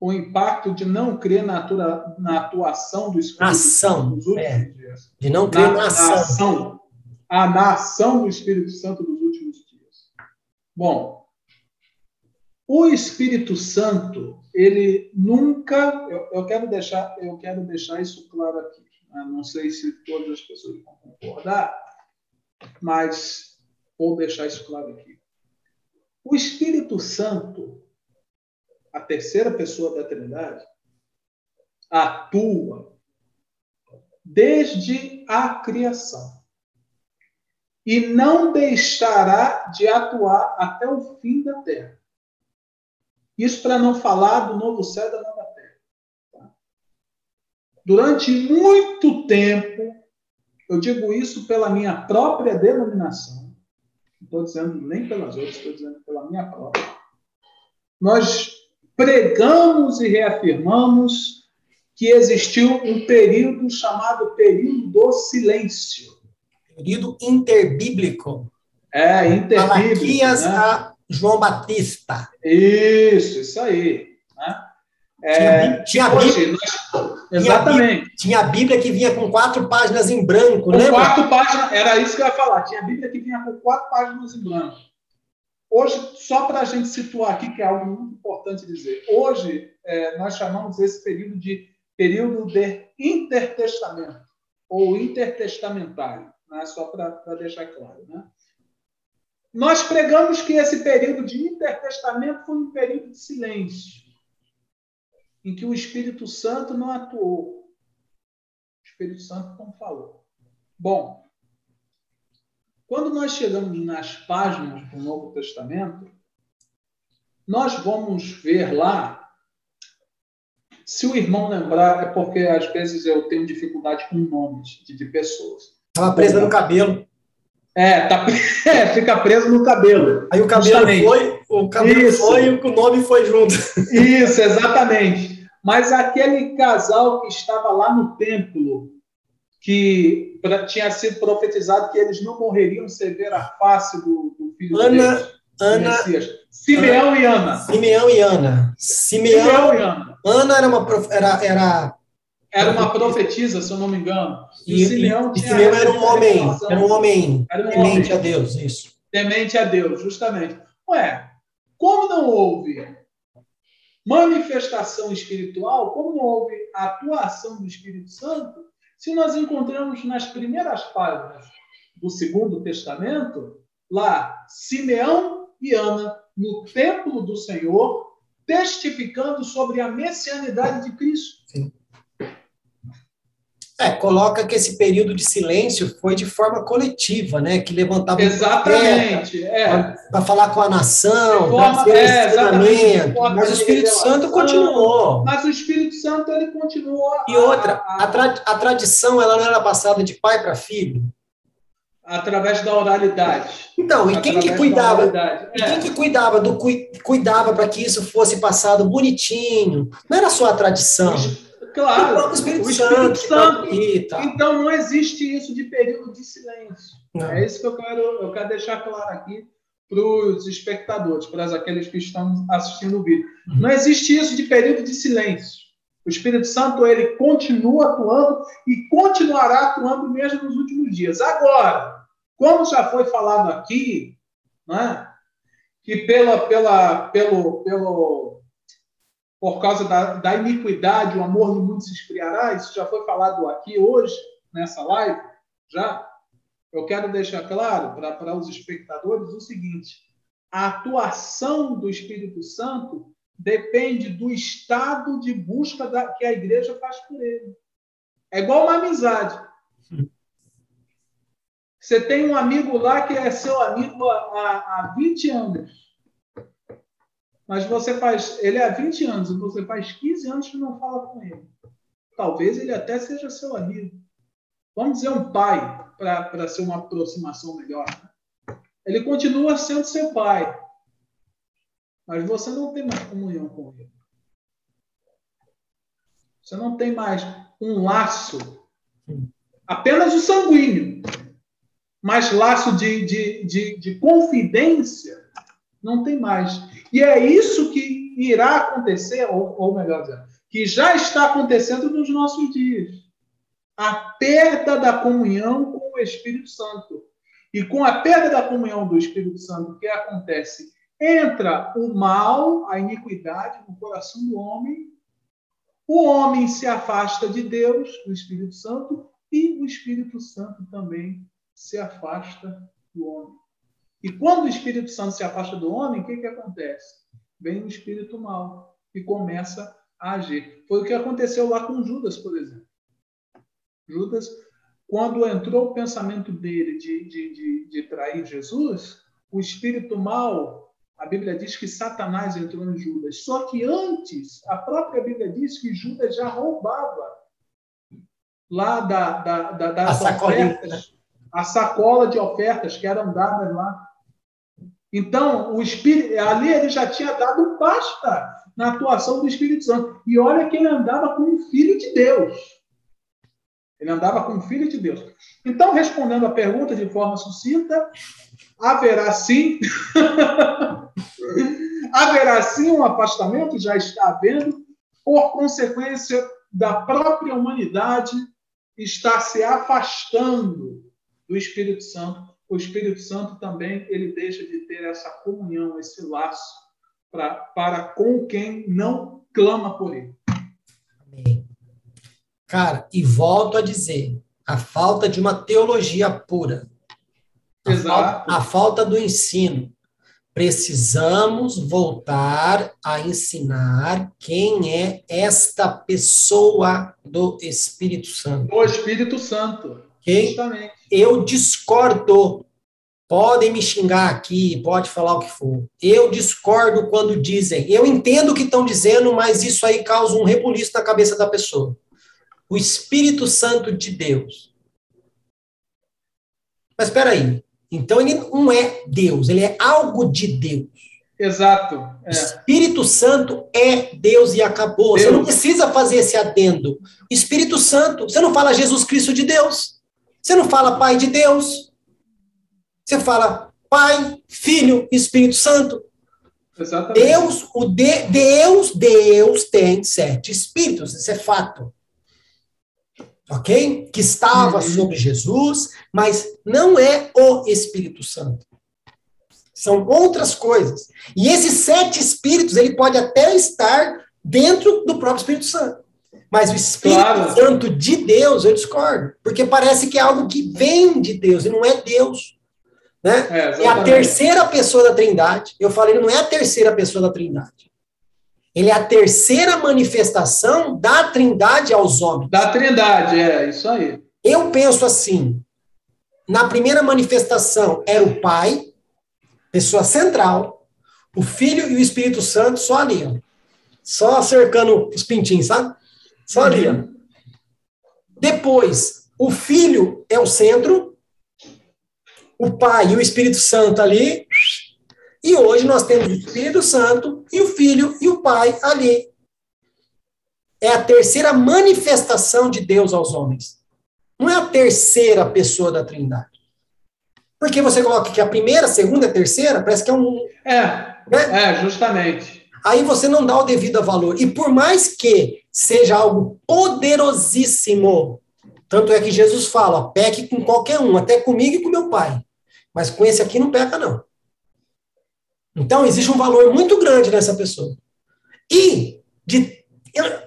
S2: O impacto de não crer na, atua, na atuação do Espírito
S1: ação,
S2: Santo nos últimos
S1: é,
S2: dias.
S1: De não crer na, na ação. Na ação.
S2: A, na ação do Espírito Santo nos últimos dias. Bom, o Espírito Santo, ele nunca, eu, eu, quero deixar, eu quero deixar isso claro aqui. Né? Não sei se todas as pessoas vão concordar, mas vou deixar isso claro aqui. O Espírito Santo, a terceira pessoa da Trindade, atua desde a criação e não deixará de atuar até o fim da terra. Isso para não falar do novo céu e da nova terra. Tá? durante muito tempo, eu digo isso pela minha própria denominação, não estou dizendo nem pelas outras, estou dizendo pela minha própria. Nós pregamos e reafirmamos que existiu um período chamado período do silêncio.
S1: Período interbíblico.
S2: É, interbíblico.
S1: Malaquias né? a João Batista.
S2: Isso, isso aí. Né?
S1: É, tinha, Bíblia, nós, exatamente. Tinha a Bíblia que vinha com quatro páginas em branco, com lembra?
S2: Quatro páginas, era isso que eu ia falar. Tinha a Bíblia que vinha com quatro páginas em branco. Hoje, só para a gente situar aqui, que é algo muito importante dizer, hoje é, nós chamamos esse período de período de intertestamento, ou intertestamentário, né? só para deixar claro. Né? Nós pregamos que esse período de intertestamento foi um período de silêncio, em que o Espírito Santo não atuou. O Espírito Santo não falou. Bom, quando nós chegamos nas páginas do Novo Testamento, nós vamos ver lá se o irmão lembrar, é porque às vezes eu tenho dificuldade com nomes de, pessoas.
S1: Estava presa no cabelo.
S2: É, tá, <laughs> é, fica preso no cabelo.
S1: Aí o cabelo justamente. foi, o cabelo Isso. foi e o nome foi junto. <laughs>
S2: Isso, exatamente. Mas aquele casal que estava lá no templo, que tinha sido profetizado que eles não morreriam sem ver a face do, do filho
S1: Ana, de Deus. Ana,
S2: Simeão Ana, e Ana.
S1: Simeão e Ana. Simeão, Simeão e Ana. Ana era uma era, era
S2: era uma profetisa, se eu não me engano.
S1: E, e Simeão, e Simeão era um homem, era um homem era um temente homem, a Deus, isso.
S2: Temente a Deus, justamente. Ué, como não houve manifestação espiritual, como não houve atuação do Espírito Santo, se nós encontramos nas primeiras páginas do Segundo Testamento, lá, Simeão e Ana, no templo do Senhor, testificando sobre a messianidade de Cristo.
S1: É, coloca que esse período de silêncio foi de forma coletiva, né? Que levantava
S2: Exatamente,
S1: é. para falar com a nação, forma, é, mas o Espírito Santo continuou.
S2: Mas o Espírito Santo ele continuou.
S1: E outra, a, a, tra a tradição ela não era passada de pai para filho.
S2: Através da oralidade.
S1: Então, e quem que cuidava? É. E quem que cuidava do cuidava para que isso fosse passado bonitinho? Não era só a tradição.
S2: Claro, o Espírito, o Espírito Santo. Santo. Então não existe isso de período de silêncio. Não. É isso que eu quero, eu quero deixar claro aqui para os espectadores, para aqueles que estão assistindo o vídeo. Uhum. Não existe isso de período de silêncio. O Espírito Santo ele continua atuando e continuará atuando mesmo nos últimos dias. Agora, como já foi falado aqui, né, que pela, pela, pelo, pelo por causa da, da iniquidade, o amor de muitos se esfriará. Isso já foi falado aqui hoje, nessa live, já. Eu quero deixar claro para, os espectadores o seguinte: a atuação do Espírito Santo depende do estado de busca da, que a igreja faz por ele. É igual uma amizade. Você tem um amigo lá que é seu amigo há, há 20 anos mas você faz, ele é há 20 anos e você faz 15 anos que não fala com ele. Talvez ele até seja seu amigo. Vamos dizer um pai, para ser uma aproximação melhor. Né? Ele continua sendo seu pai, mas você não tem mais comunhão com ele. Você não tem mais um laço, apenas o sanguíneo, mas laço de, de, de, de confidência não tem mais. E é isso que irá acontecer, ou, ou melhor dizendo, que já está acontecendo nos nossos dias. A perda da comunhão com o Espírito Santo. E com a perda da comunhão do Espírito Santo, o que acontece? Entra o mal, a iniquidade no coração do homem, o homem se afasta de Deus, do Espírito Santo, e o Espírito Santo também se afasta do homem. E quando o Espírito Santo se afasta do homem, o que, que acontece? Vem o espírito mal e começa a agir. Foi o que aconteceu lá com Judas, por exemplo. Judas, quando entrou o pensamento dele de, de, de, de trair Jesus, o espírito mal, a Bíblia diz que Satanás entrou em Judas. Só que antes, a própria Bíblia diz que Judas já roubava lá da, da, da, das ofertas? A sacola de ofertas que eram dadas lá. Então, o Espírito, ali ele já tinha dado basta na atuação do Espírito Santo. E olha que ele andava com o Filho de Deus. Ele andava com o Filho de Deus. Então, respondendo a pergunta de forma sucinta, haverá sim, <laughs> haverá sim um afastamento, já está havendo, por consequência da própria humanidade estar se afastando do Espírito Santo. O Espírito Santo também ele deixa de ter essa comunhão, esse laço pra, para com quem não clama por ele.
S1: Amém. Cara, e volto a dizer, a falta de uma teologia pura, a, Exato. Falta, a falta do ensino. Precisamos voltar a ensinar quem é esta pessoa do Espírito Santo.
S2: O Espírito Santo.
S1: Justamente. Eu discordo. Podem me xingar aqui, pode falar o que for. Eu discordo quando dizem. Eu entendo o que estão dizendo, mas isso aí causa um rebuliço na cabeça da pessoa. O Espírito Santo de Deus. Mas espera aí. Então ele não é Deus, ele é algo de Deus.
S2: Exato.
S1: É. Espírito Santo é Deus e acabou. Deus. Você não precisa fazer esse adendo. Espírito Santo, você não fala Jesus Cristo de Deus. Você não fala Pai de Deus. Você fala Pai, Filho, Espírito Santo. Exatamente. Deus, o de, Deus, Deus tem sete espíritos, isso é fato ok? Que estava uhum. sobre Jesus, mas não é o Espírito Santo. São outras coisas. E esses sete espíritos, ele pode até estar dentro do próprio Espírito Santo. Mas o Espírito claro. Santo de Deus, eu discordo. Porque parece que é algo que vem de Deus e não é Deus. Né? É, é a terceira pessoa da Trindade. Eu falei, não é a terceira pessoa da Trindade. Ele é a terceira manifestação da Trindade aos homens.
S2: Da Trindade, é, isso aí.
S1: Eu penso assim: na primeira manifestação era o Pai, pessoa central, o Filho e o Espírito Santo só ali, ó. Só cercando os pintinhos, sabe? Só ali, ó. Depois, o Filho é o centro, o Pai e o Espírito Santo ali, e hoje nós temos o Espírito Santo e o Filho e o Pai ali. É a terceira manifestação de Deus aos homens. Não é a terceira pessoa da Trindade. Porque você coloca que a primeira, a segunda, a terceira, parece que é um.
S2: É, né? é, justamente.
S1: Aí você não dá o devido valor. E por mais que seja algo poderosíssimo, tanto é que Jesus fala: peque com qualquer um, até comigo e com meu pai. Mas com esse aqui não peca, não. Então, existe um valor muito grande nessa pessoa. E, de,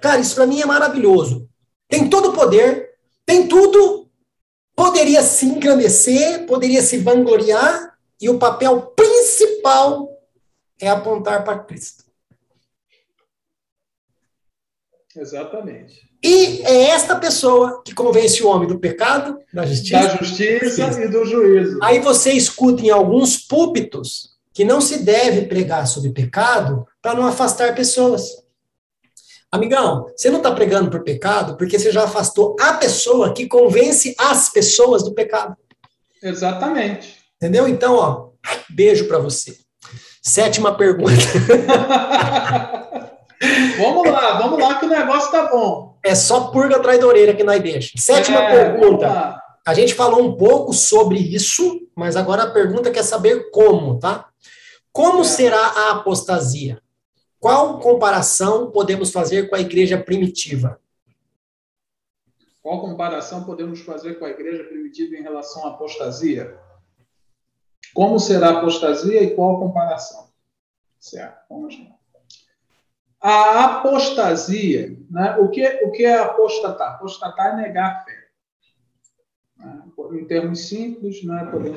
S1: cara, isso para mim é maravilhoso. Tem todo o poder, tem tudo, poderia se engrandecer, poderia se vangloriar, e o papel principal é apontar para Cristo.
S2: Exatamente.
S1: E é esta pessoa que convence o homem do pecado,
S2: da justiça, da justiça e do juízo.
S1: Aí você escuta em alguns púlpitos que não se deve pregar sobre pecado para não afastar pessoas. Amigão, você não está pregando por pecado porque você já afastou a pessoa que convence as pessoas do pecado.
S2: Exatamente.
S1: Entendeu? Então, ó, beijo para você. Sétima pergunta. <laughs>
S2: vamos lá, vamos lá que o negócio tá bom.
S1: É só purga atrás da orelha que nós deixa. Sétima é, pergunta. A gente falou um pouco sobre isso, mas agora a pergunta quer saber como, tá? Como é. será a apostasia? Qual comparação podemos fazer com a igreja primitiva?
S2: Qual comparação podemos fazer com a igreja primitiva em relação à apostasia? Como será a apostasia e qual comparação? Certo, vamos lá. A apostasia, né? o, que, o que é apostatar? Apostatar é negar a fé. Em termos simples, né? podemos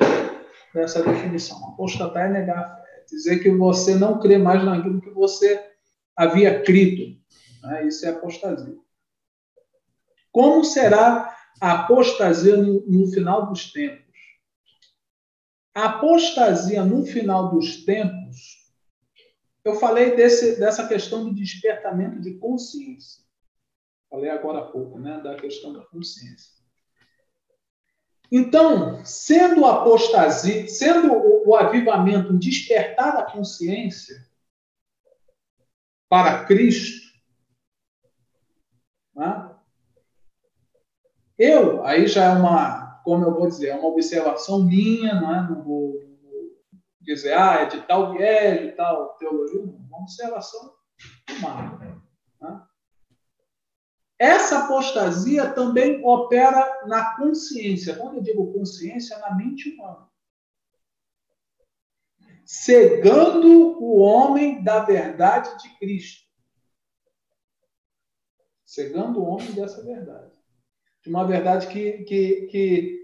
S2: essa definição. Apostatar é negar a fé dizer que você não crê mais naquilo que você havia crido. Né? Isso é apostasia. Como será a apostasia no, no final dos tempos? A apostasia no final dos tempos, eu falei desse, dessa questão do despertamento de consciência. Falei agora há pouco, né, da questão da consciência. Então, sendo apostasia, sendo o, o avivamento um despertar da consciência para Cristo, né? eu, aí já é uma, como eu vou dizer, é uma observação minha, não, é? não vou dizer, ah, é de tal viés, de tal teologia, uma observação humana. Né? Essa apostasia também opera na consciência. Quando eu digo consciência, é na mente humana. Cegando o homem da verdade de Cristo. Cegando o homem dessa verdade. De uma verdade que, que, que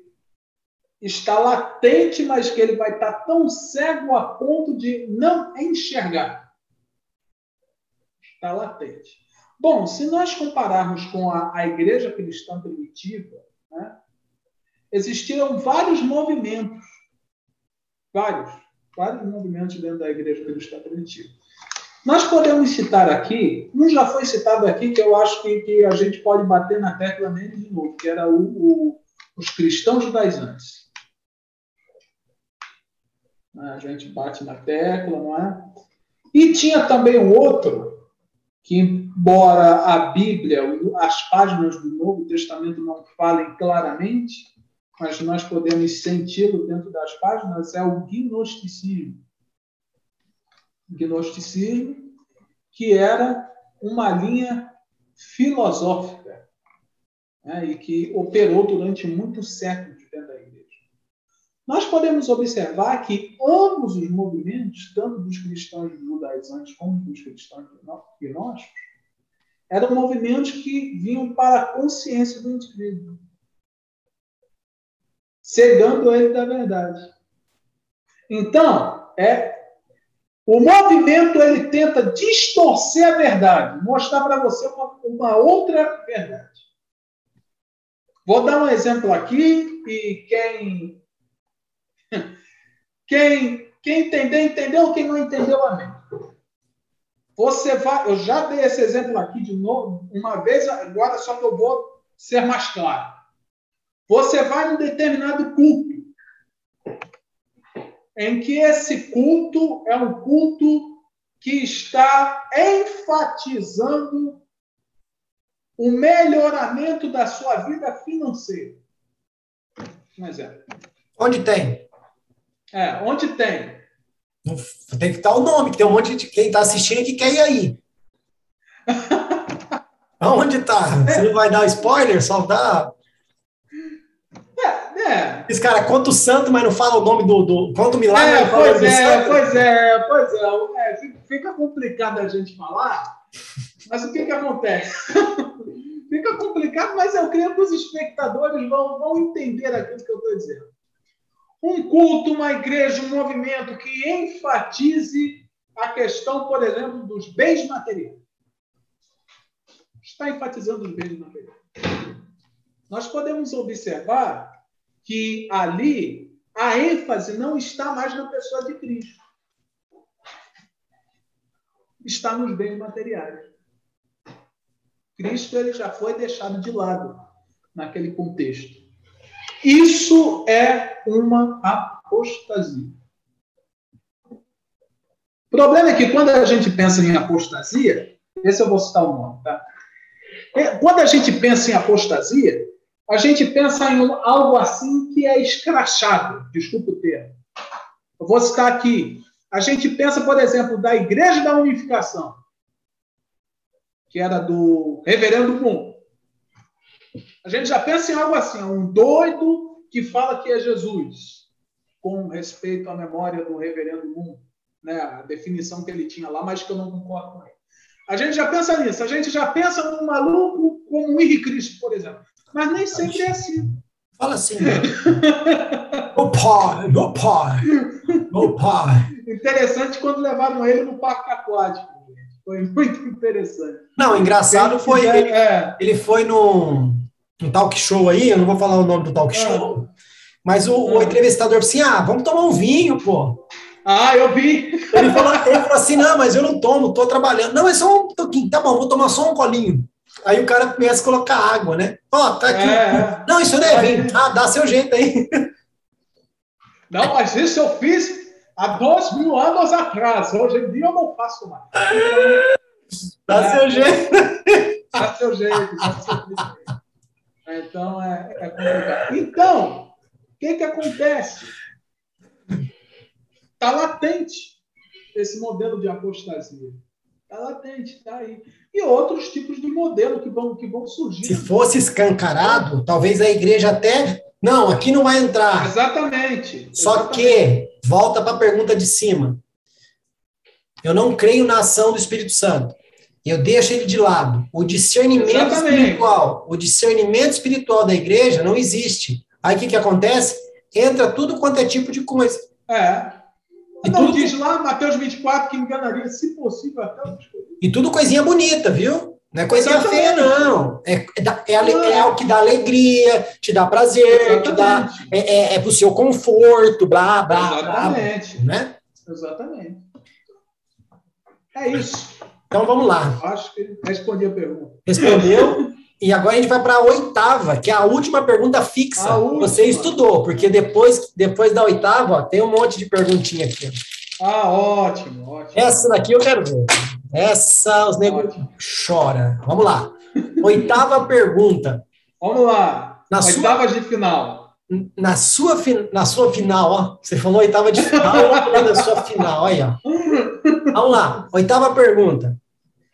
S2: está latente, mas que ele vai estar tão cego a ponto de não enxergar. Está latente. Bom, se nós compararmos com a, a igreja cristã primitiva, né, existiram vários movimentos, vários, vários movimentos dentro da igreja cristã primitiva. Nós podemos citar aqui, um já foi citado aqui, que eu acho que, que a gente pode bater na tecla nele de novo, que era o, o, os cristãos judaizantes. A gente bate na tecla, não é? E tinha também um outro, que embora a Bíblia, as páginas do Novo Testamento não falem claramente, mas nós podemos senti-lo dentro das páginas, é o gnosticismo. Gnosticismo, que era uma linha filosófica né, e que operou durante muitos séculos. Nós podemos observar que ambos os movimentos, tanto dos cristãos judaizantes como dos cristãos gnósticos, eram movimentos que vinham para a consciência do indivíduo, cegando ele da verdade. Então, é o movimento ele tenta distorcer a verdade, mostrar para você uma, uma outra verdade. Vou dar um exemplo aqui e quem quem, quem entender, entendeu. Quem não entendeu, amém. Você vai, eu já dei esse exemplo aqui de novo, uma vez, agora só que eu vou ser mais claro. Você vai num determinado culto, em que esse culto é um culto que está enfatizando o melhoramento da sua vida financeira. Um exemplo.
S1: Onde tem?
S2: É, onde tem?
S1: Tem que estar o nome, que tem um monte de quem está assistindo que quer ir aí. <laughs> Aonde está? Você não vai dar spoiler? Só dá. É, é. Esse cara conta o santo, mas não fala o nome do. do conta o milagre.
S2: É, pois é, pois é, pois é, é. Fica complicado a gente falar, mas o que, que acontece? <laughs> fica complicado, mas eu creio que os espectadores vão, vão entender aquilo que eu estou dizendo um culto, uma igreja, um movimento que enfatize a questão, por exemplo, dos bens materiais. Está enfatizando os bens materiais. Nós podemos observar que ali a ênfase não está mais na pessoa de Cristo. Está nos bens materiais. Cristo ele já foi deixado de lado naquele contexto. Isso é uma apostasia. O problema é que quando a gente pensa em apostasia, esse eu vou citar o nome, tá? É, quando a gente pensa em apostasia, a gente pensa em algo assim que é escrachado, desculpa o termo. Eu vou citar aqui. A gente pensa, por exemplo, da Igreja da Unificação, que era do Reverendo Moon. A gente já pensa em algo assim, um doido que fala que é Jesus, com respeito à memória do reverendo Moon, né, a definição que ele tinha lá, mas que eu não concordo com ele. A gente já pensa nisso, a gente já pensa num maluco como um Henrique Cristo, por exemplo. Mas nem sempre é assim.
S1: Fala assim. o pai, meu pai, meu pai.
S2: Interessante quando levaram ele no parque aquático. Foi muito interessante.
S1: Não, engraçado foi ele, é. ele foi no um talk show aí, eu não vou falar o nome do talk é. show, mas o, o, é. entrevistador disse assim: ah, vamos tomar um vinho, pô.
S2: Ah, eu vi.
S1: Ele falou, ele falou assim: não, mas eu não tomo, tô trabalhando. Não, é só um pouquinho, tá bom, vou tomar só um colinho. Aí o cara começa a colocar água, né? Ó, oh, tá aqui. É, não, isso não é vinho. Ah, dá seu jeito aí.
S2: Não, mas isso eu fiz há dois mil anos atrás. Hoje em dia eu não faço mais.
S1: Dá é, seu jeito.
S2: Dá seu jeito, dá seu jeito. Então, é, é complicado. Então, o que, que acontece? Está latente esse modelo de apostasia. Está latente, está aí. E outros tipos de modelo que vão, que vão surgir.
S1: Se fosse escancarado, talvez a igreja até. Não, aqui não vai entrar.
S2: Exatamente.
S1: Só
S2: exatamente.
S1: que, volta para a pergunta de cima. Eu não creio na ação do Espírito Santo. Eu deixo ele de lado. O discernimento exatamente. espiritual, o discernimento espiritual da igreja não existe. Aí o que, que acontece? Entra tudo quanto é tipo de coisa.
S2: É. E não tudo... diz lá, Mateus 24, que enganaria, se possível, até
S1: E tudo coisinha bonita, viu? Não é coisinha feia, não. É, é, é, é, o que dá alegria, te dá prazer, te dá, é, é, é pro seu conforto, blá, blá,
S2: Exatamente.
S1: blá. Né?
S2: Exatamente. É isso.
S1: Então vamos lá.
S2: Acho que respondi a pergunta.
S1: Respondeu. E agora a gente vai para a oitava, que é a última pergunta fixa. Última. Você estudou, porque depois, depois da oitava, ó, tem um monte de perguntinha aqui.
S2: Ah, ótimo, ótimo.
S1: Essa daqui eu quero ver. Essa os negros chora. Vamos lá. Oitava pergunta.
S2: Vamos lá. Na oitava sua, de final.
S1: Na sua, na sua final, ó. Você falou oitava de final, na sua final, olha. Vamos lá. Oitava pergunta.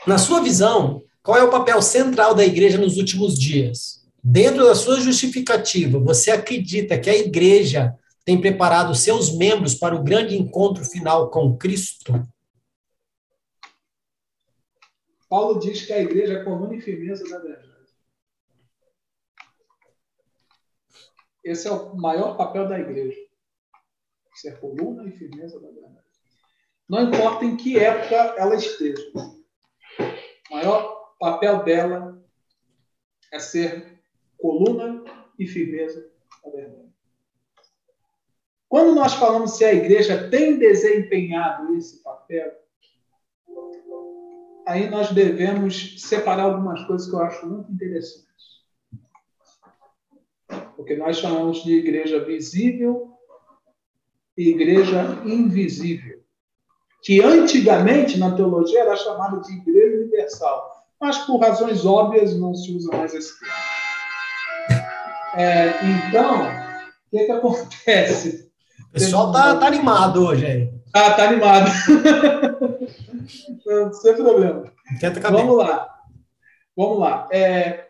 S1: Na sua visão, qual é o papel central da igreja nos últimos dias? Dentro da sua justificativa, você acredita que a igreja tem preparado seus membros para o grande encontro final com Cristo?
S2: Paulo diz que a igreja é coluna e firmeza da verdade. Esse é o maior papel da igreja. Ser coluna e firmeza da verdade. Não importa em que época ela esteja. O maior papel dela é ser coluna e firmeza da verdade. Quando nós falamos se a igreja tem desempenhado esse papel, aí nós devemos separar algumas coisas que eu acho muito interessantes. Porque nós chamamos de igreja visível e igreja invisível. Que antigamente, na teologia, era chamada de igreja universal mas por razões óbvias não se usa mais esse termo. É, então, o que, que acontece?
S1: O pessoal tá, tá animado hoje aí.
S2: Ah, tá animado. Sem problema. Vamos lá. Vamos lá. É,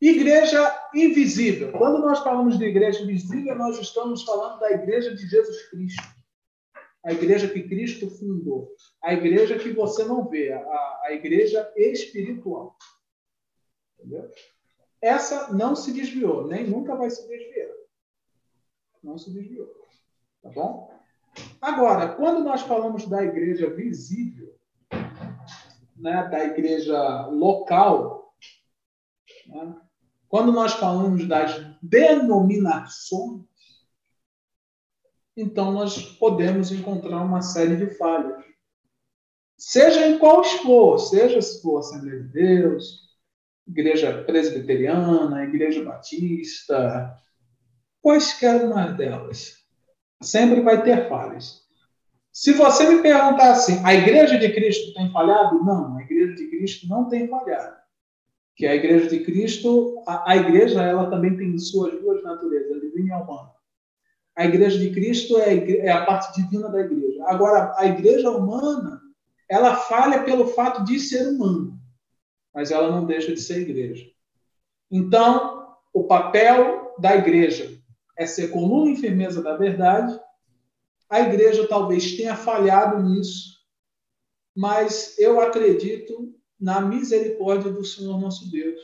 S2: igreja invisível. Quando nós falamos de igreja invisível, nós estamos falando da igreja de Jesus Cristo a igreja que Cristo fundou, a igreja que você não vê, a, a igreja espiritual. Entendeu? Essa não se desviou, nem nunca vai se desviar. Não se desviou. Tá bom? Agora, quando nós falamos da igreja visível, né, da igreja local, né, quando nós falamos das denominações, então nós podemos encontrar uma série de falhas. Seja em qual for, seja se for Assembleia de Deus, Igreja Presbiteriana, Igreja Batista, quaisquer uma delas, sempre vai ter falhas. Se você me perguntar assim, a Igreja de Cristo tem falhado? Não, a Igreja de Cristo não tem falhado. Que a Igreja de Cristo, a, a Igreja, ela também tem suas duas naturezas, divina e humana. A igreja de Cristo é é a parte divina da igreja. Agora, a igreja humana, ela falha pelo fato de ser humana, mas ela não deixa de ser igreja. Então, o papel da igreja é ser coluna e firmeza da verdade. A igreja talvez tenha falhado nisso, mas eu acredito na misericórdia do Senhor nosso Deus,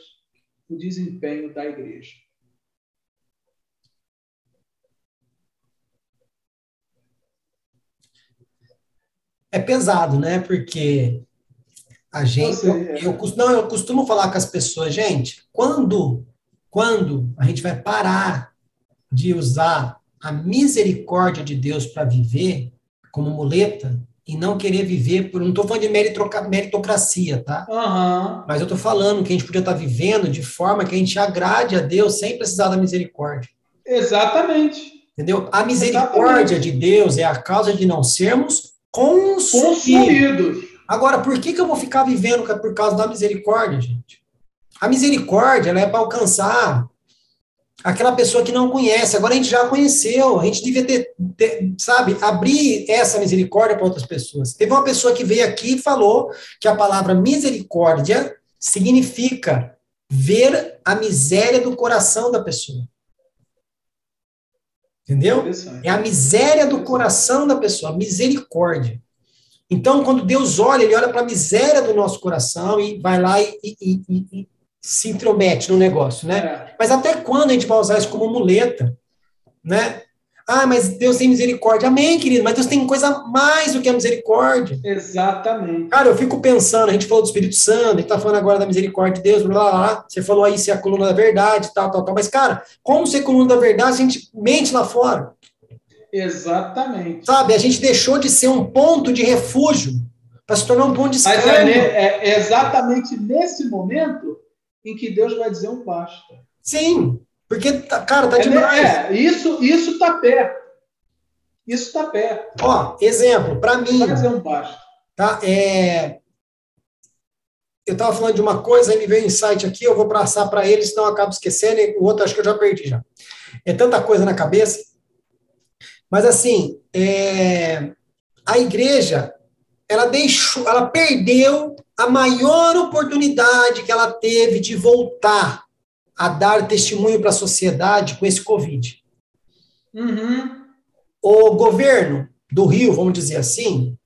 S2: o desempenho da igreja.
S1: É pesado, né? Porque a gente. Eu, eu, não, eu costumo falar com as pessoas, gente, quando, quando a gente vai parar de usar a misericórdia de Deus para viver como muleta, e não querer viver por. Não estou falando de meritocracia, tá?
S2: Uhum.
S1: Mas eu estou falando que a gente podia estar tá vivendo de forma que a gente agrade a Deus sem precisar da misericórdia.
S2: Exatamente.
S1: Entendeu? A misericórdia Exatamente. de Deus é a causa de não sermos consumidos. consumidos. Agora, por que, que eu vou ficar vivendo por causa da misericórdia, gente? A misericórdia ela é para alcançar aquela pessoa que não conhece. Agora a gente já conheceu, a gente devia ter, ter sabe, abrir essa misericórdia para outras pessoas. Teve uma pessoa que veio aqui e falou que a palavra misericórdia significa ver a miséria do coração da pessoa. Entendeu? É a miséria do coração da pessoa, misericórdia. Então, quando Deus olha, ele olha para a miséria do nosso coração e vai lá e, e, e, e se intromete no negócio, né? É. Mas até quando a gente vai usar isso como muleta, né? Ah, mas Deus tem misericórdia. Amém, querido, mas Deus tem coisa mais do que a misericórdia.
S2: Exatamente.
S1: Cara, eu fico pensando, a gente falou do Espírito Santo, a gente tá falando agora da misericórdia de Deus, blá, blá, blá. Você falou aí ser a coluna da verdade, tal, tal, tal. Mas, cara, como ser coluna da verdade se a gente mente lá fora?
S2: Exatamente.
S1: Sabe, a gente deixou de ser um ponto de refúgio para se tornar um ponto de
S2: escândalo. Mas é, é exatamente nesse momento em que Deus vai dizer um basta.
S1: Sim, porque, tá, cara, tá é, demais.
S2: É, isso, isso tá perto. Isso tá perto.
S1: Ó, exemplo, para mim.
S2: Vai dizer um basta.
S1: Tá, é... Eu estava falando de uma coisa, aí me veio um insight aqui, eu vou passar para ele, senão eu acabo esquecendo, e o outro acho que eu já perdi já. É tanta coisa na cabeça. Mas assim, é... a igreja, ela deixou, ela perdeu a maior oportunidade que ela teve de voltar a dar testemunho para a sociedade com esse Covid.
S2: Uhum.
S1: O governo do Rio, vamos dizer assim,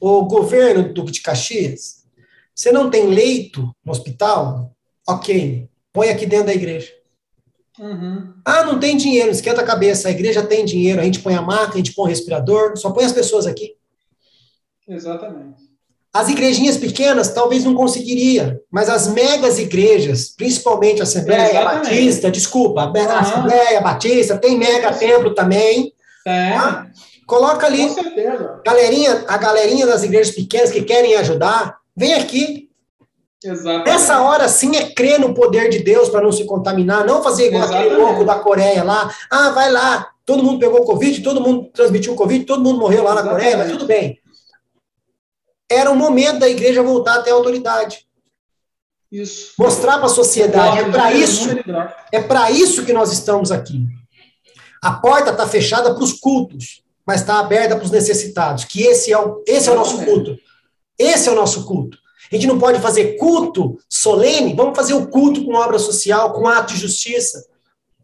S1: o governo do de Caxias, você não tem leito no hospital? Ok, põe aqui dentro da igreja.
S2: Uhum.
S1: Ah, não tem dinheiro, esquenta a cabeça, a igreja tem dinheiro, a gente põe a maca, a gente põe o respirador, só põe as pessoas aqui.
S2: Exatamente.
S1: As igrejinhas pequenas talvez não conseguiria, mas as megas igrejas, principalmente a Assembleia Exatamente. Batista, desculpa, a uhum. Assembleia Batista, tem mega templo também.
S2: É. Tá?
S1: Coloca ali. Galerinha, a galerinha das igrejas pequenas que querem ajudar, vem aqui.
S2: Exatamente.
S1: Nessa hora sim é crer no poder de Deus para não se contaminar, não fazer igual Exatamente. aquele louco da Coreia lá. Ah, vai lá, todo mundo pegou Covid, todo mundo transmitiu Covid, todo mundo morreu lá na Exatamente. Coreia, mas tudo bem era o momento da igreja voltar até a autoridade.
S2: Isso.
S1: Mostrar para a sociedade. É para isso, é para isso que nós estamos aqui. A porta está fechada para os cultos, mas está aberta para os necessitados. Que esse é o, esse é o nosso culto. Esse é o nosso culto. A gente não pode fazer culto solene, vamos fazer o culto com obra social, com ato de justiça.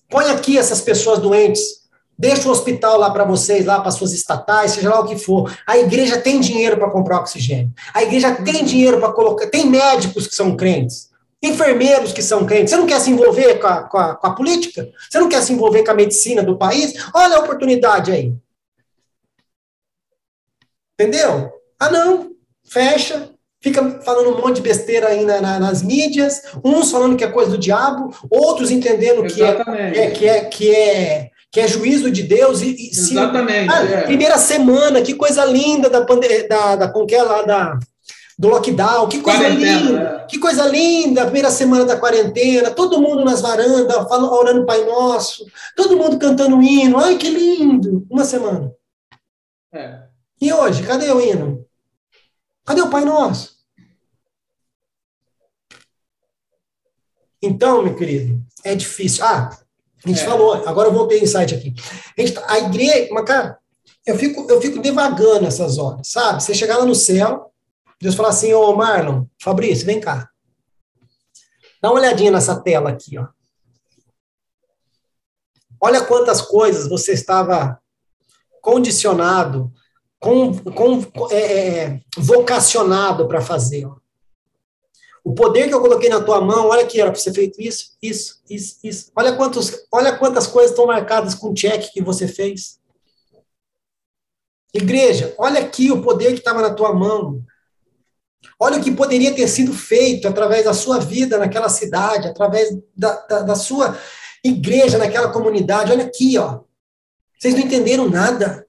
S1: Põe aqui essas pessoas doentes Deixa o hospital lá para vocês, lá para suas estatais, seja lá o que for. A igreja tem dinheiro para comprar oxigênio. A igreja tem uhum. dinheiro para colocar. Tem médicos que são crentes. Enfermeiros que são crentes. Você não quer se envolver com a, com, a, com a política? Você não quer se envolver com a medicina do país? Olha a oportunidade aí. Entendeu? Ah, não. Fecha, fica falando um monte de besteira aí na, na, nas mídias, uns falando que é coisa do diabo, outros entendendo que é, é, que é, que é que é juízo de Deus. E,
S2: Exatamente.
S1: Ah, é. Primeira semana, que coisa linda da, da, da, com que é lá da, do lockdown, que coisa linda, é. que coisa linda, primeira semana da quarentena, todo mundo nas varandas, falando, orando Pai Nosso, todo mundo cantando hino, ai que lindo, uma semana.
S2: É.
S1: E hoje, cadê o hino? Cadê o Pai Nosso? Então, meu querido, é difícil. Ah, a gente é. falou, agora eu voltei insight aqui. A, gente, tá, a igreja, mas cara, eu fico, eu fico devagando essas horas, sabe? Você chegar lá no céu, Deus falar assim, ô Marlon, Fabrício, vem cá. Dá uma olhadinha nessa tela aqui, ó. Olha quantas coisas você estava condicionado, com, com, é, é vocacionado para fazer. Ó. O poder que eu coloquei na tua mão, olha aqui, era para ser feito isso, isso, isso, isso. Olha, quantos, olha quantas coisas estão marcadas com o check que você fez. Igreja, olha aqui o poder que estava na tua mão. Olha o que poderia ter sido feito através da sua vida naquela cidade, através da, da, da sua igreja naquela comunidade. Olha aqui, ó. Vocês não entenderam nada.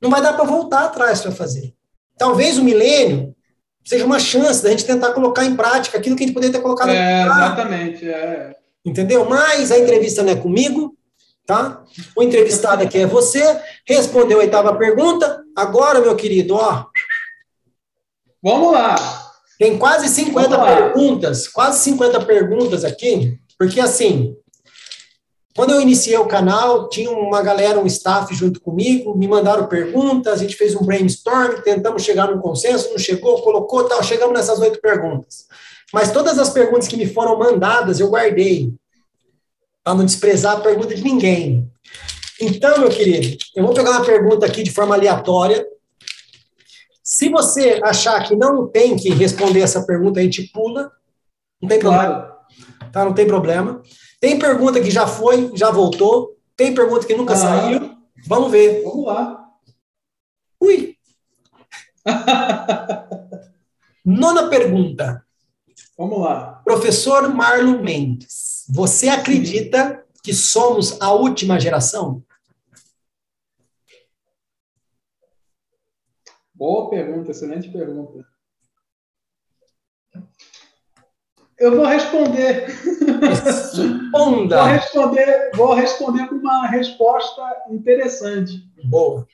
S1: não vai dar para voltar atrás para fazer. Talvez o milênio seja uma chance da gente tentar colocar em prática aquilo que a gente poderia ter colocado
S2: é, Exatamente, é.
S1: Entendeu? Mas a entrevista não é comigo, tá? O entrevistado aqui é você, respondeu a oitava pergunta. Agora, meu querido, ó.
S2: Vamos lá.
S1: Tem quase 50 perguntas, quase 50 perguntas aqui, porque assim, quando eu iniciei o canal, tinha uma galera, um staff junto comigo, me mandaram perguntas, a gente fez um brainstorm, tentamos chegar num consenso, não chegou, colocou, tal, chegamos nessas oito perguntas. Mas todas as perguntas que me foram mandadas, eu guardei, para não desprezar a pergunta de ninguém. Então, meu querido, eu vou pegar uma pergunta aqui de forma aleatória. Se você achar que não tem que responder essa pergunta, a gente pula. Não tem problema. Claro. Tá, não tem problema. Tem pergunta que já foi, já voltou. Tem pergunta que nunca ah. saiu. Vamos ver.
S2: Vamos lá.
S1: Ui. <laughs> Nona pergunta.
S2: Vamos lá.
S1: Professor Marlon Mendes, você acredita que somos a última geração?
S2: Boa pergunta, excelente pergunta. Eu vou responder.
S1: Responda.
S2: vou responder, vou responder com uma resposta interessante.
S1: Boa.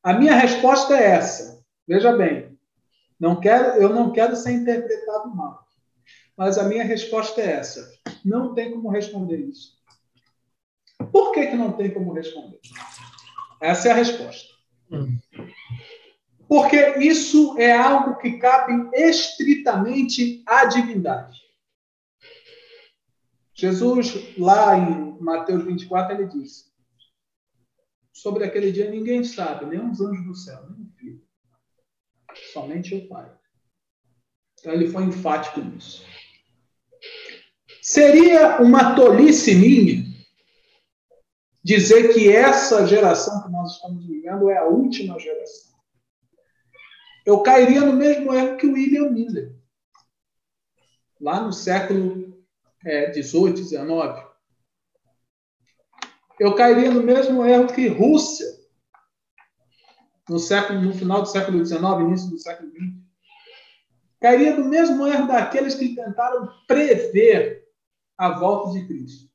S2: A minha resposta é essa. Veja bem, não quero, eu não quero ser interpretado mal, mas a minha resposta é essa. Não tem como responder isso. Por que, que não tem como responder? Essa é a resposta. Hum. Porque isso é algo que cabe estritamente à divindade. Jesus, lá em Mateus 24, ele disse: Sobre aquele dia ninguém sabe, nem os anjos do céu, nem o filho, somente o Pai. Então ele foi enfático nisso. Seria uma tolice minha dizer que essa geração que nós estamos vivendo é a última geração. Eu cairia no mesmo erro que o William Miller. Lá no século é, 18, 19, eu cairia no mesmo erro que Rússia, no, século, no final do século XIX, início do século XX. Cairia no mesmo erro daqueles que tentaram prever a volta de Cristo.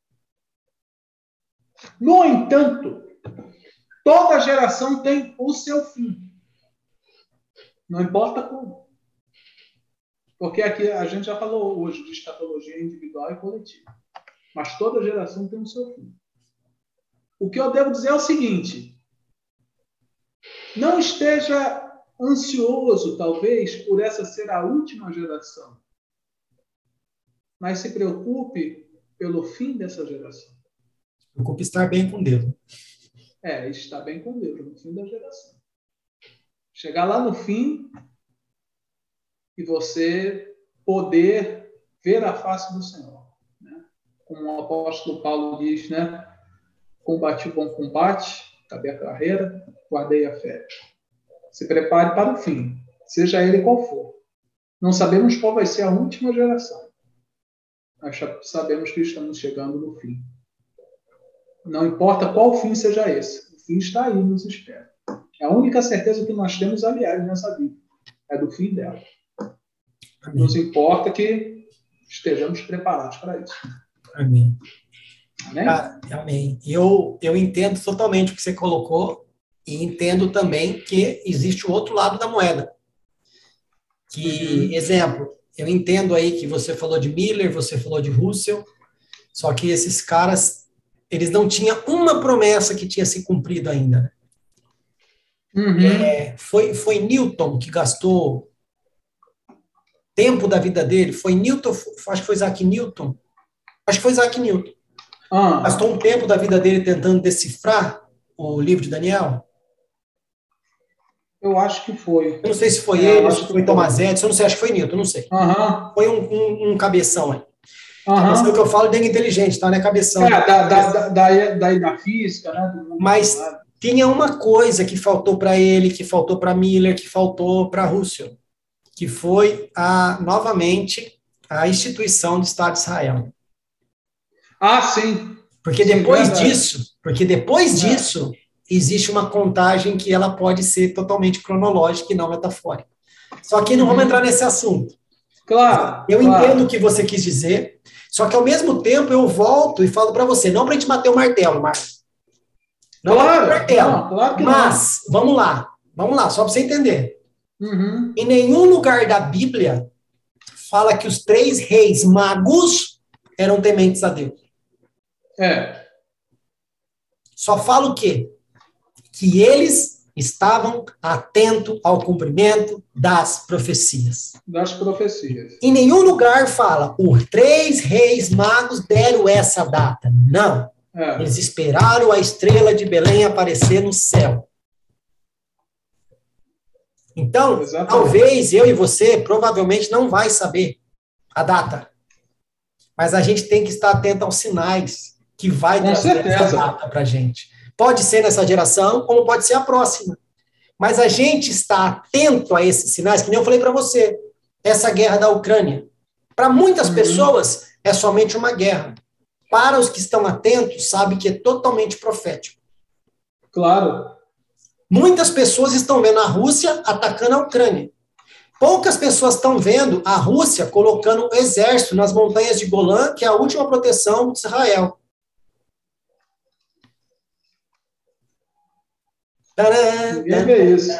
S2: No entanto, toda geração tem o seu fim. Não importa como. Porque aqui a gente já falou hoje de escatologia individual e coletiva. Mas toda geração tem o seu fim. O que eu devo dizer é o seguinte: não esteja ansioso, talvez, por essa ser a última geração. Mas se preocupe pelo fim dessa geração.
S1: Preocupe estar bem com Deus.
S2: É, estar bem com Deus no fim da geração. Chegar lá no fim e você poder ver a face do Senhor. Né? Como o apóstolo Paulo diz, né? Combati o bom combate, acabei a carreira, guardei a fé. Se prepare para o fim, seja ele qual for. Não sabemos qual vai ser a última geração. Mas sabemos que estamos chegando no fim. Não importa qual fim seja esse, o fim está aí, nos espera. É a única certeza que nós temos, aliás, nessa vida. É do fim dela. Amém. Nos importa que estejamos preparados para isso.
S1: Amém. Amém? Cara, amém. Eu, eu entendo totalmente o que você colocou e entendo também que existe o outro lado da moeda. Que, uhum. exemplo, eu entendo aí que você falou de Miller, você falou de Russell, só que esses caras, eles não tinham uma promessa que tinha se cumprido ainda. Uhum. É, foi, foi Newton que gastou tempo da vida dele foi Newton, acho que foi Isaac Newton. Acho que foi Isaac Newton. Ah. Gastou um tempo da vida dele tentando decifrar o livro de Daniel.
S2: Eu acho que foi.
S1: Eu não sei se foi é, ele, se foi Thomas Edison, eu não sei, acho que foi Newton, não sei.
S2: Uhum.
S1: Foi um, um, um cabeção aí. Uhum. Cabeção é que eu falo de inteligente, tá? Não é cabeção.
S2: É, da, da, da, da, da física, né?
S1: Mas tinha uma coisa que faltou para ele, que faltou para Miller, que faltou para Russell que foi a, novamente a instituição do Estado de Israel.
S2: Ah, sim.
S1: Porque depois sim, disso, porque depois é. disso, existe uma contagem que ela pode ser totalmente cronológica e não metafórica. Só que não vamos entrar nesse assunto.
S2: Claro.
S1: Eu
S2: claro.
S1: entendo o que você quis dizer, só que ao mesmo tempo eu volto e falo para você, não para a gente bater o martelo, Marcos. Não
S2: Claro,
S1: martelo.
S2: não, claro que não.
S1: mas, vamos lá, vamos lá, só para você entender.
S2: Uhum.
S1: Em nenhum lugar da Bíblia fala que os três reis magos eram tementes a Deus.
S2: É.
S1: Só fala o quê? Que eles estavam atentos ao cumprimento das profecias.
S2: Das profecias.
S1: Em nenhum lugar fala, os três reis magos deram essa data. Não.
S2: É.
S1: Eles esperaram a estrela de Belém aparecer no céu. Então,
S2: Exatamente.
S1: talvez eu e você provavelmente não vai saber a data. Mas a gente tem que estar atento aos sinais que vai
S2: Com
S1: trazer
S2: certeza.
S1: essa data para a gente. Pode ser nessa geração, como pode ser a próxima. Mas a gente está atento a esses sinais, que nem eu falei para você. Essa guerra da Ucrânia. Para muitas
S2: Uhum.
S1: pessoas, é somente uma guerra. Para os que estão atentos, sabe que é totalmente profético.
S2: Claro.
S1: Muitas pessoas estão vendo a Rússia atacando a Ucrânia. Poucas pessoas estão vendo a Rússia colocando o exército nas montanhas de Golã, que é a última proteção de Israel.
S2: Isso.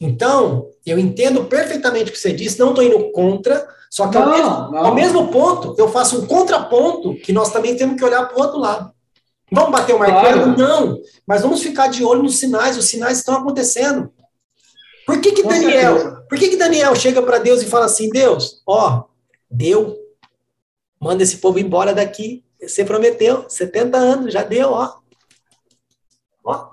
S1: Então, eu entendo perfeitamente o que você disse, não estou indo contra, só que ao,
S2: Não,
S1: mesmo,
S2: não.
S1: ao mesmo ponto, eu faço um contraponto que nós também temos que olhar para o outro lado. Vamos bater o martelo?
S2: Claro.
S1: Não, mas vamos ficar de olho nos sinais, os sinais estão acontecendo. Por que que Daniel, por que que Daniel chega para Deus e fala assim, Deus, ó, deu, manda esse povo embora daqui, você prometeu, 70 anos, já deu, ó. Ó,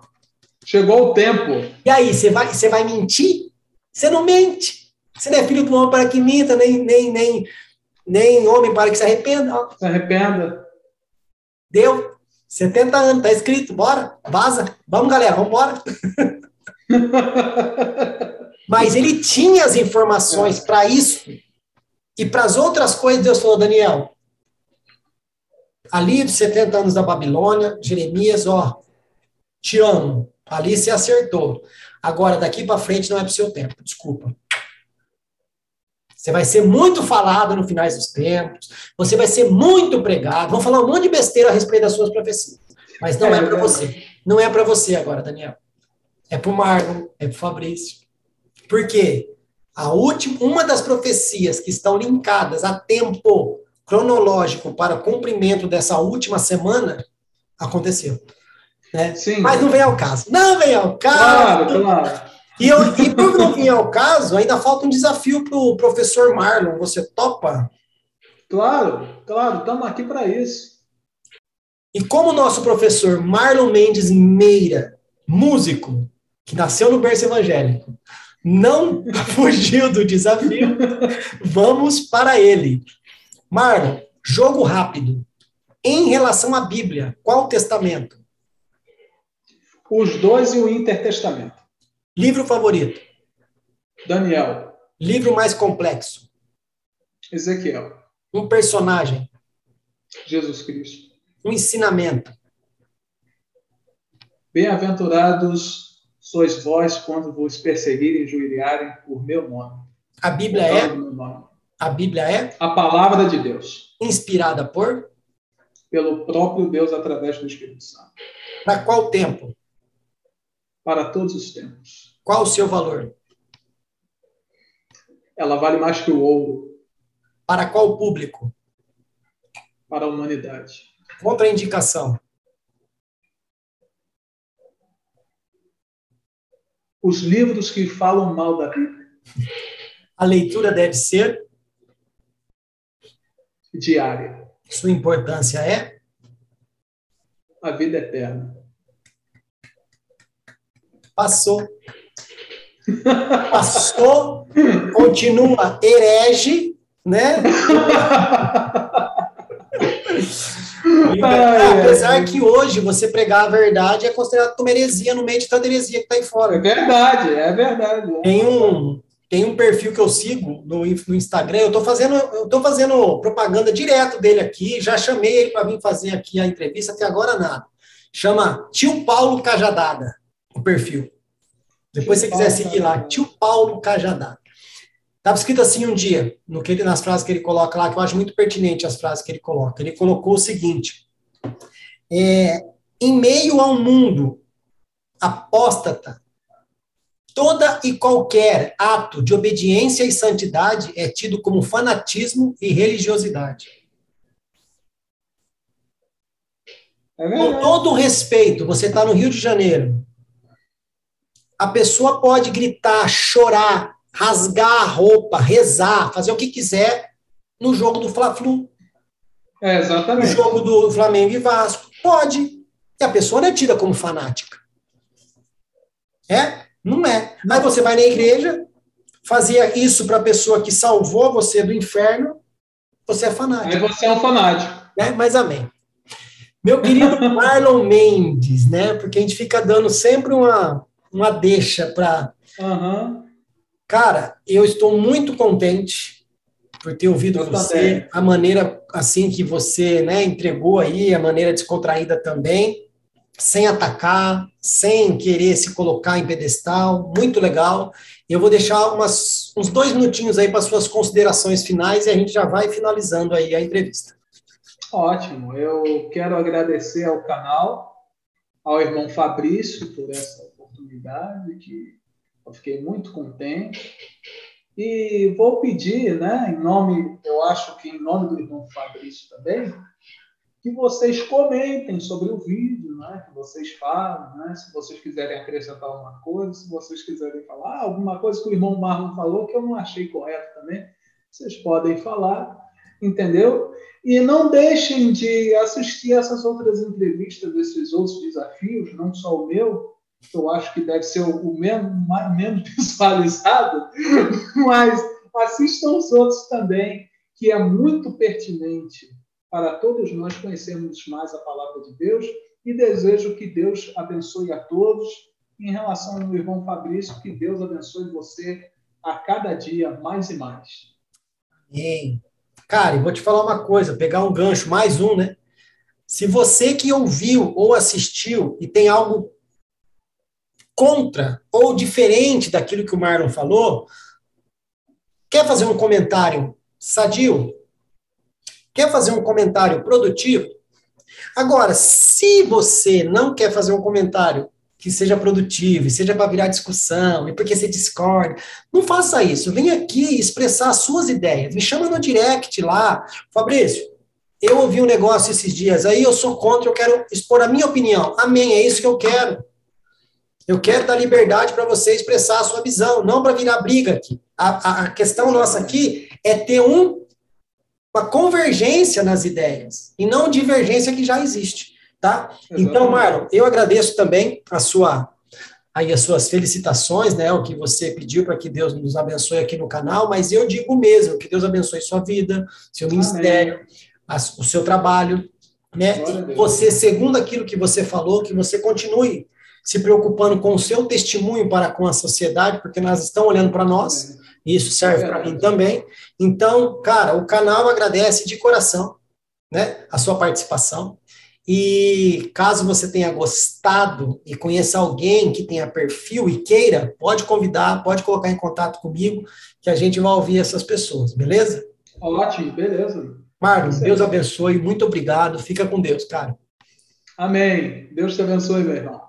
S2: Chegou o tempo.
S1: e aí, você vai, você vai mentir? Você não mente. Você não é filho do homem para que minta, nem, nem, nem, nem homem para que se arrependa. Ó,
S2: Se arrependa.
S1: deu 70 anos, tá escrito, bora, vaza. Vamos, galera, vamos embora. <laughs> Mas ele tinha as informações para isso. E para as outras coisas, Deus falou, Daniel, ali dos 70 anos da Babilônia, Jeremias, ó, te amo. Ali você acertou. Agora, daqui para frente não é pro seu tempo, desculpa. Você vai ser muito falado no finais dos tempos, você vai ser muito pregado, vão falar um monte de besteira a respeito das suas profecias. Mas não é,
S2: É,
S1: para você. Não é para você agora, Daniel. É para o Marlon, é para o Fabrício. Por quê? A última, uma das profecias que estão linkadas a tempo cronológico para o cumprimento dessa última semana aconteceu. Né?
S2: Sim.
S1: Mas não vem ao caso. Não vem ao caso.
S2: Claro, claro.
S1: E, eu, e por não vir ao caso, ainda falta um desafio para o professor Marlon. Você topa?
S2: Claro, claro. Estamos aqui para isso.
S1: E como o nosso professor Marlon Mendes Meira, músico, que nasceu no berço evangélico, não <laughs> fugiu do desafio, vamos para ele. Marlon, jogo rápido. Em relação à Bíblia, qual o testamento?
S2: Os dois e o Intertestamento.
S1: Livro favorito?
S2: Daniel,
S1: Livro mais complexo?
S2: Ezequiel,
S1: Um personagem?
S2: Jesus Cristo.
S1: Um ensinamento?
S2: Bem-aventurados sois vós quando vos perseguirem e injuriarem por meu nome.
S1: A Bíblia é?
S2: nome.
S1: A Bíblia é
S2: A palavra de Deus,
S1: inspirada por?
S2: pelo próprio Deus através do Espírito Santo,
S1: Para qual tempo?
S2: para todos os tempos.
S1: Qual o seu valor?
S2: Ela vale mais que o ouro
S1: Para qual público?
S2: para a humanidade.
S1: Contraindicação.
S2: Os livros que falam mal da Bíblia,
S1: A leitura deve ser,
S2: diária,
S1: sua importância é,
S2: a vida eterna.
S1: passou. Passou, continua herege, né?
S2: Ai, ai.
S1: apesar que hoje você pregar a verdade é considerado como heresia no meio de tanta heresia que está aí
S2: É
S1: fora.
S2: verdade, é verdade.
S1: Tem um, tem um perfil que eu sigo no, no Instagram, eu estou fazendo, eu tô fazendo propaganda direto dele aqui, já chamei ele para vir fazer aqui a entrevista, até agora nada. Chama Tio Paulo Cajadada, o perfil. Depois, se você quiser seguir lá, Tio Paulo Cajadada. Estava escrito assim um dia, no que ele, nas frases que ele coloca lá, que eu acho muito pertinente as frases que ele coloca. Ele colocou o seguinte: é, em meio a um mundo apóstata, toda e qualquer ato de obediência e santidade é tido como fanatismo e religiosidade. É Com todo respeito, você está no Rio de Janeiro, a pessoa pode gritar, chorar, rasgar a roupa, rezar, fazer o que quiser no jogo do Fla-Flu.
S2: É, exatamente.
S1: No jogo do Flamengo e Vasco. Pode. E a pessoa não é tida como fanática. É? Não é. Aí você vai na igreja, fazia isso para a pessoa que salvou você do inferno, você é fanático.
S2: Aí você é um fanático.
S1: É, mas amém. Meu querido <laughs> Marlon Mendes, né? Porque a gente fica dando sempre uma, uma deixa para.
S2: Uhum.
S1: Cara, eu estou muito contente por ter ouvido você, a maneira assim que você né, entregou aí, a maneira descontraída também, sem atacar, sem querer se colocar em pedestal, muito legal. Eu vou deixar umas, uns dois minutinhos aí para suas considerações finais e a gente já vai finalizando aí a entrevista.
S2: Ótimo, eu quero agradecer ao canal, ao irmão Fabrício por essa oportunidade, que eu fiquei muito contente. E vou pedir, né, em nome, eu acho que em nome do irmão Fabrício também, que vocês comentem sobre o vídeo, né, que vocês falam, né, se vocês quiserem acrescentar alguma coisa, se vocês quiserem falar alguma coisa que o irmão Marlon falou que eu não achei correto também, vocês podem falar, entendeu? E não deixem de assistir essas outras entrevistas, esses outros desafios, não só o meu, que eu acho que deve ser o menos, menos <laughs> visualizado, mas assistam os outros também, que é muito pertinente para todos nós conhecermos mais a palavra de Deus e desejo que Deus abençoe a todos. Em relação ao irmão Fabrício, que Deus abençoe você a cada dia mais e mais.
S1: Amém. Cara, vou te falar uma coisa, pegar um gancho, mais um, né? Se você que ouviu ou assistiu e tem algo contra ou diferente daquilo que o Marlon falou, quer fazer um comentário sadio? Quer fazer um comentário produtivo? Agora, se você não quer fazer um comentário que seja produtivo, e seja para virar discussão, e porque você discorda, não faça isso. Vem aqui expressar as suas ideias. Me chama no direct lá. Fabrício, eu ouvi um negócio esses dias aí, eu sou contra, eu quero expor a minha opinião. Amém, é isso que eu quero. Eu quero dar liberdade para você expressar a sua visão, não para virar briga aqui. A, a, questão nossa aqui é ter um, uma convergência nas ideias e não divergência que já existe, tá? Exatamente. Então, Marlon, eu agradeço também a sua aí as suas felicitações, né, o que você pediu para que Deus nos abençoe aqui no canal, mas eu digo mesmo que Deus abençoe sua vida, seu ministério, a, o seu trabalho, né? Você, segundo aquilo que você falou, que você continue se preocupando com o seu testemunho para com a sociedade, porque nós estamos olhando para nós, e isso serve para mim também. Então, cara, o canal agradece de coração, né, a sua participação. E caso você tenha gostado e conheça alguém que tenha perfil e queira, pode convidar, pode colocar em contato comigo, que a gente vai ouvir essas pessoas, beleza?
S2: Ótimo, beleza.
S1: Marlon, Deus abençoe, muito obrigado, fica com Deus, cara.
S2: Amém. Deus te abençoe, meu irmão.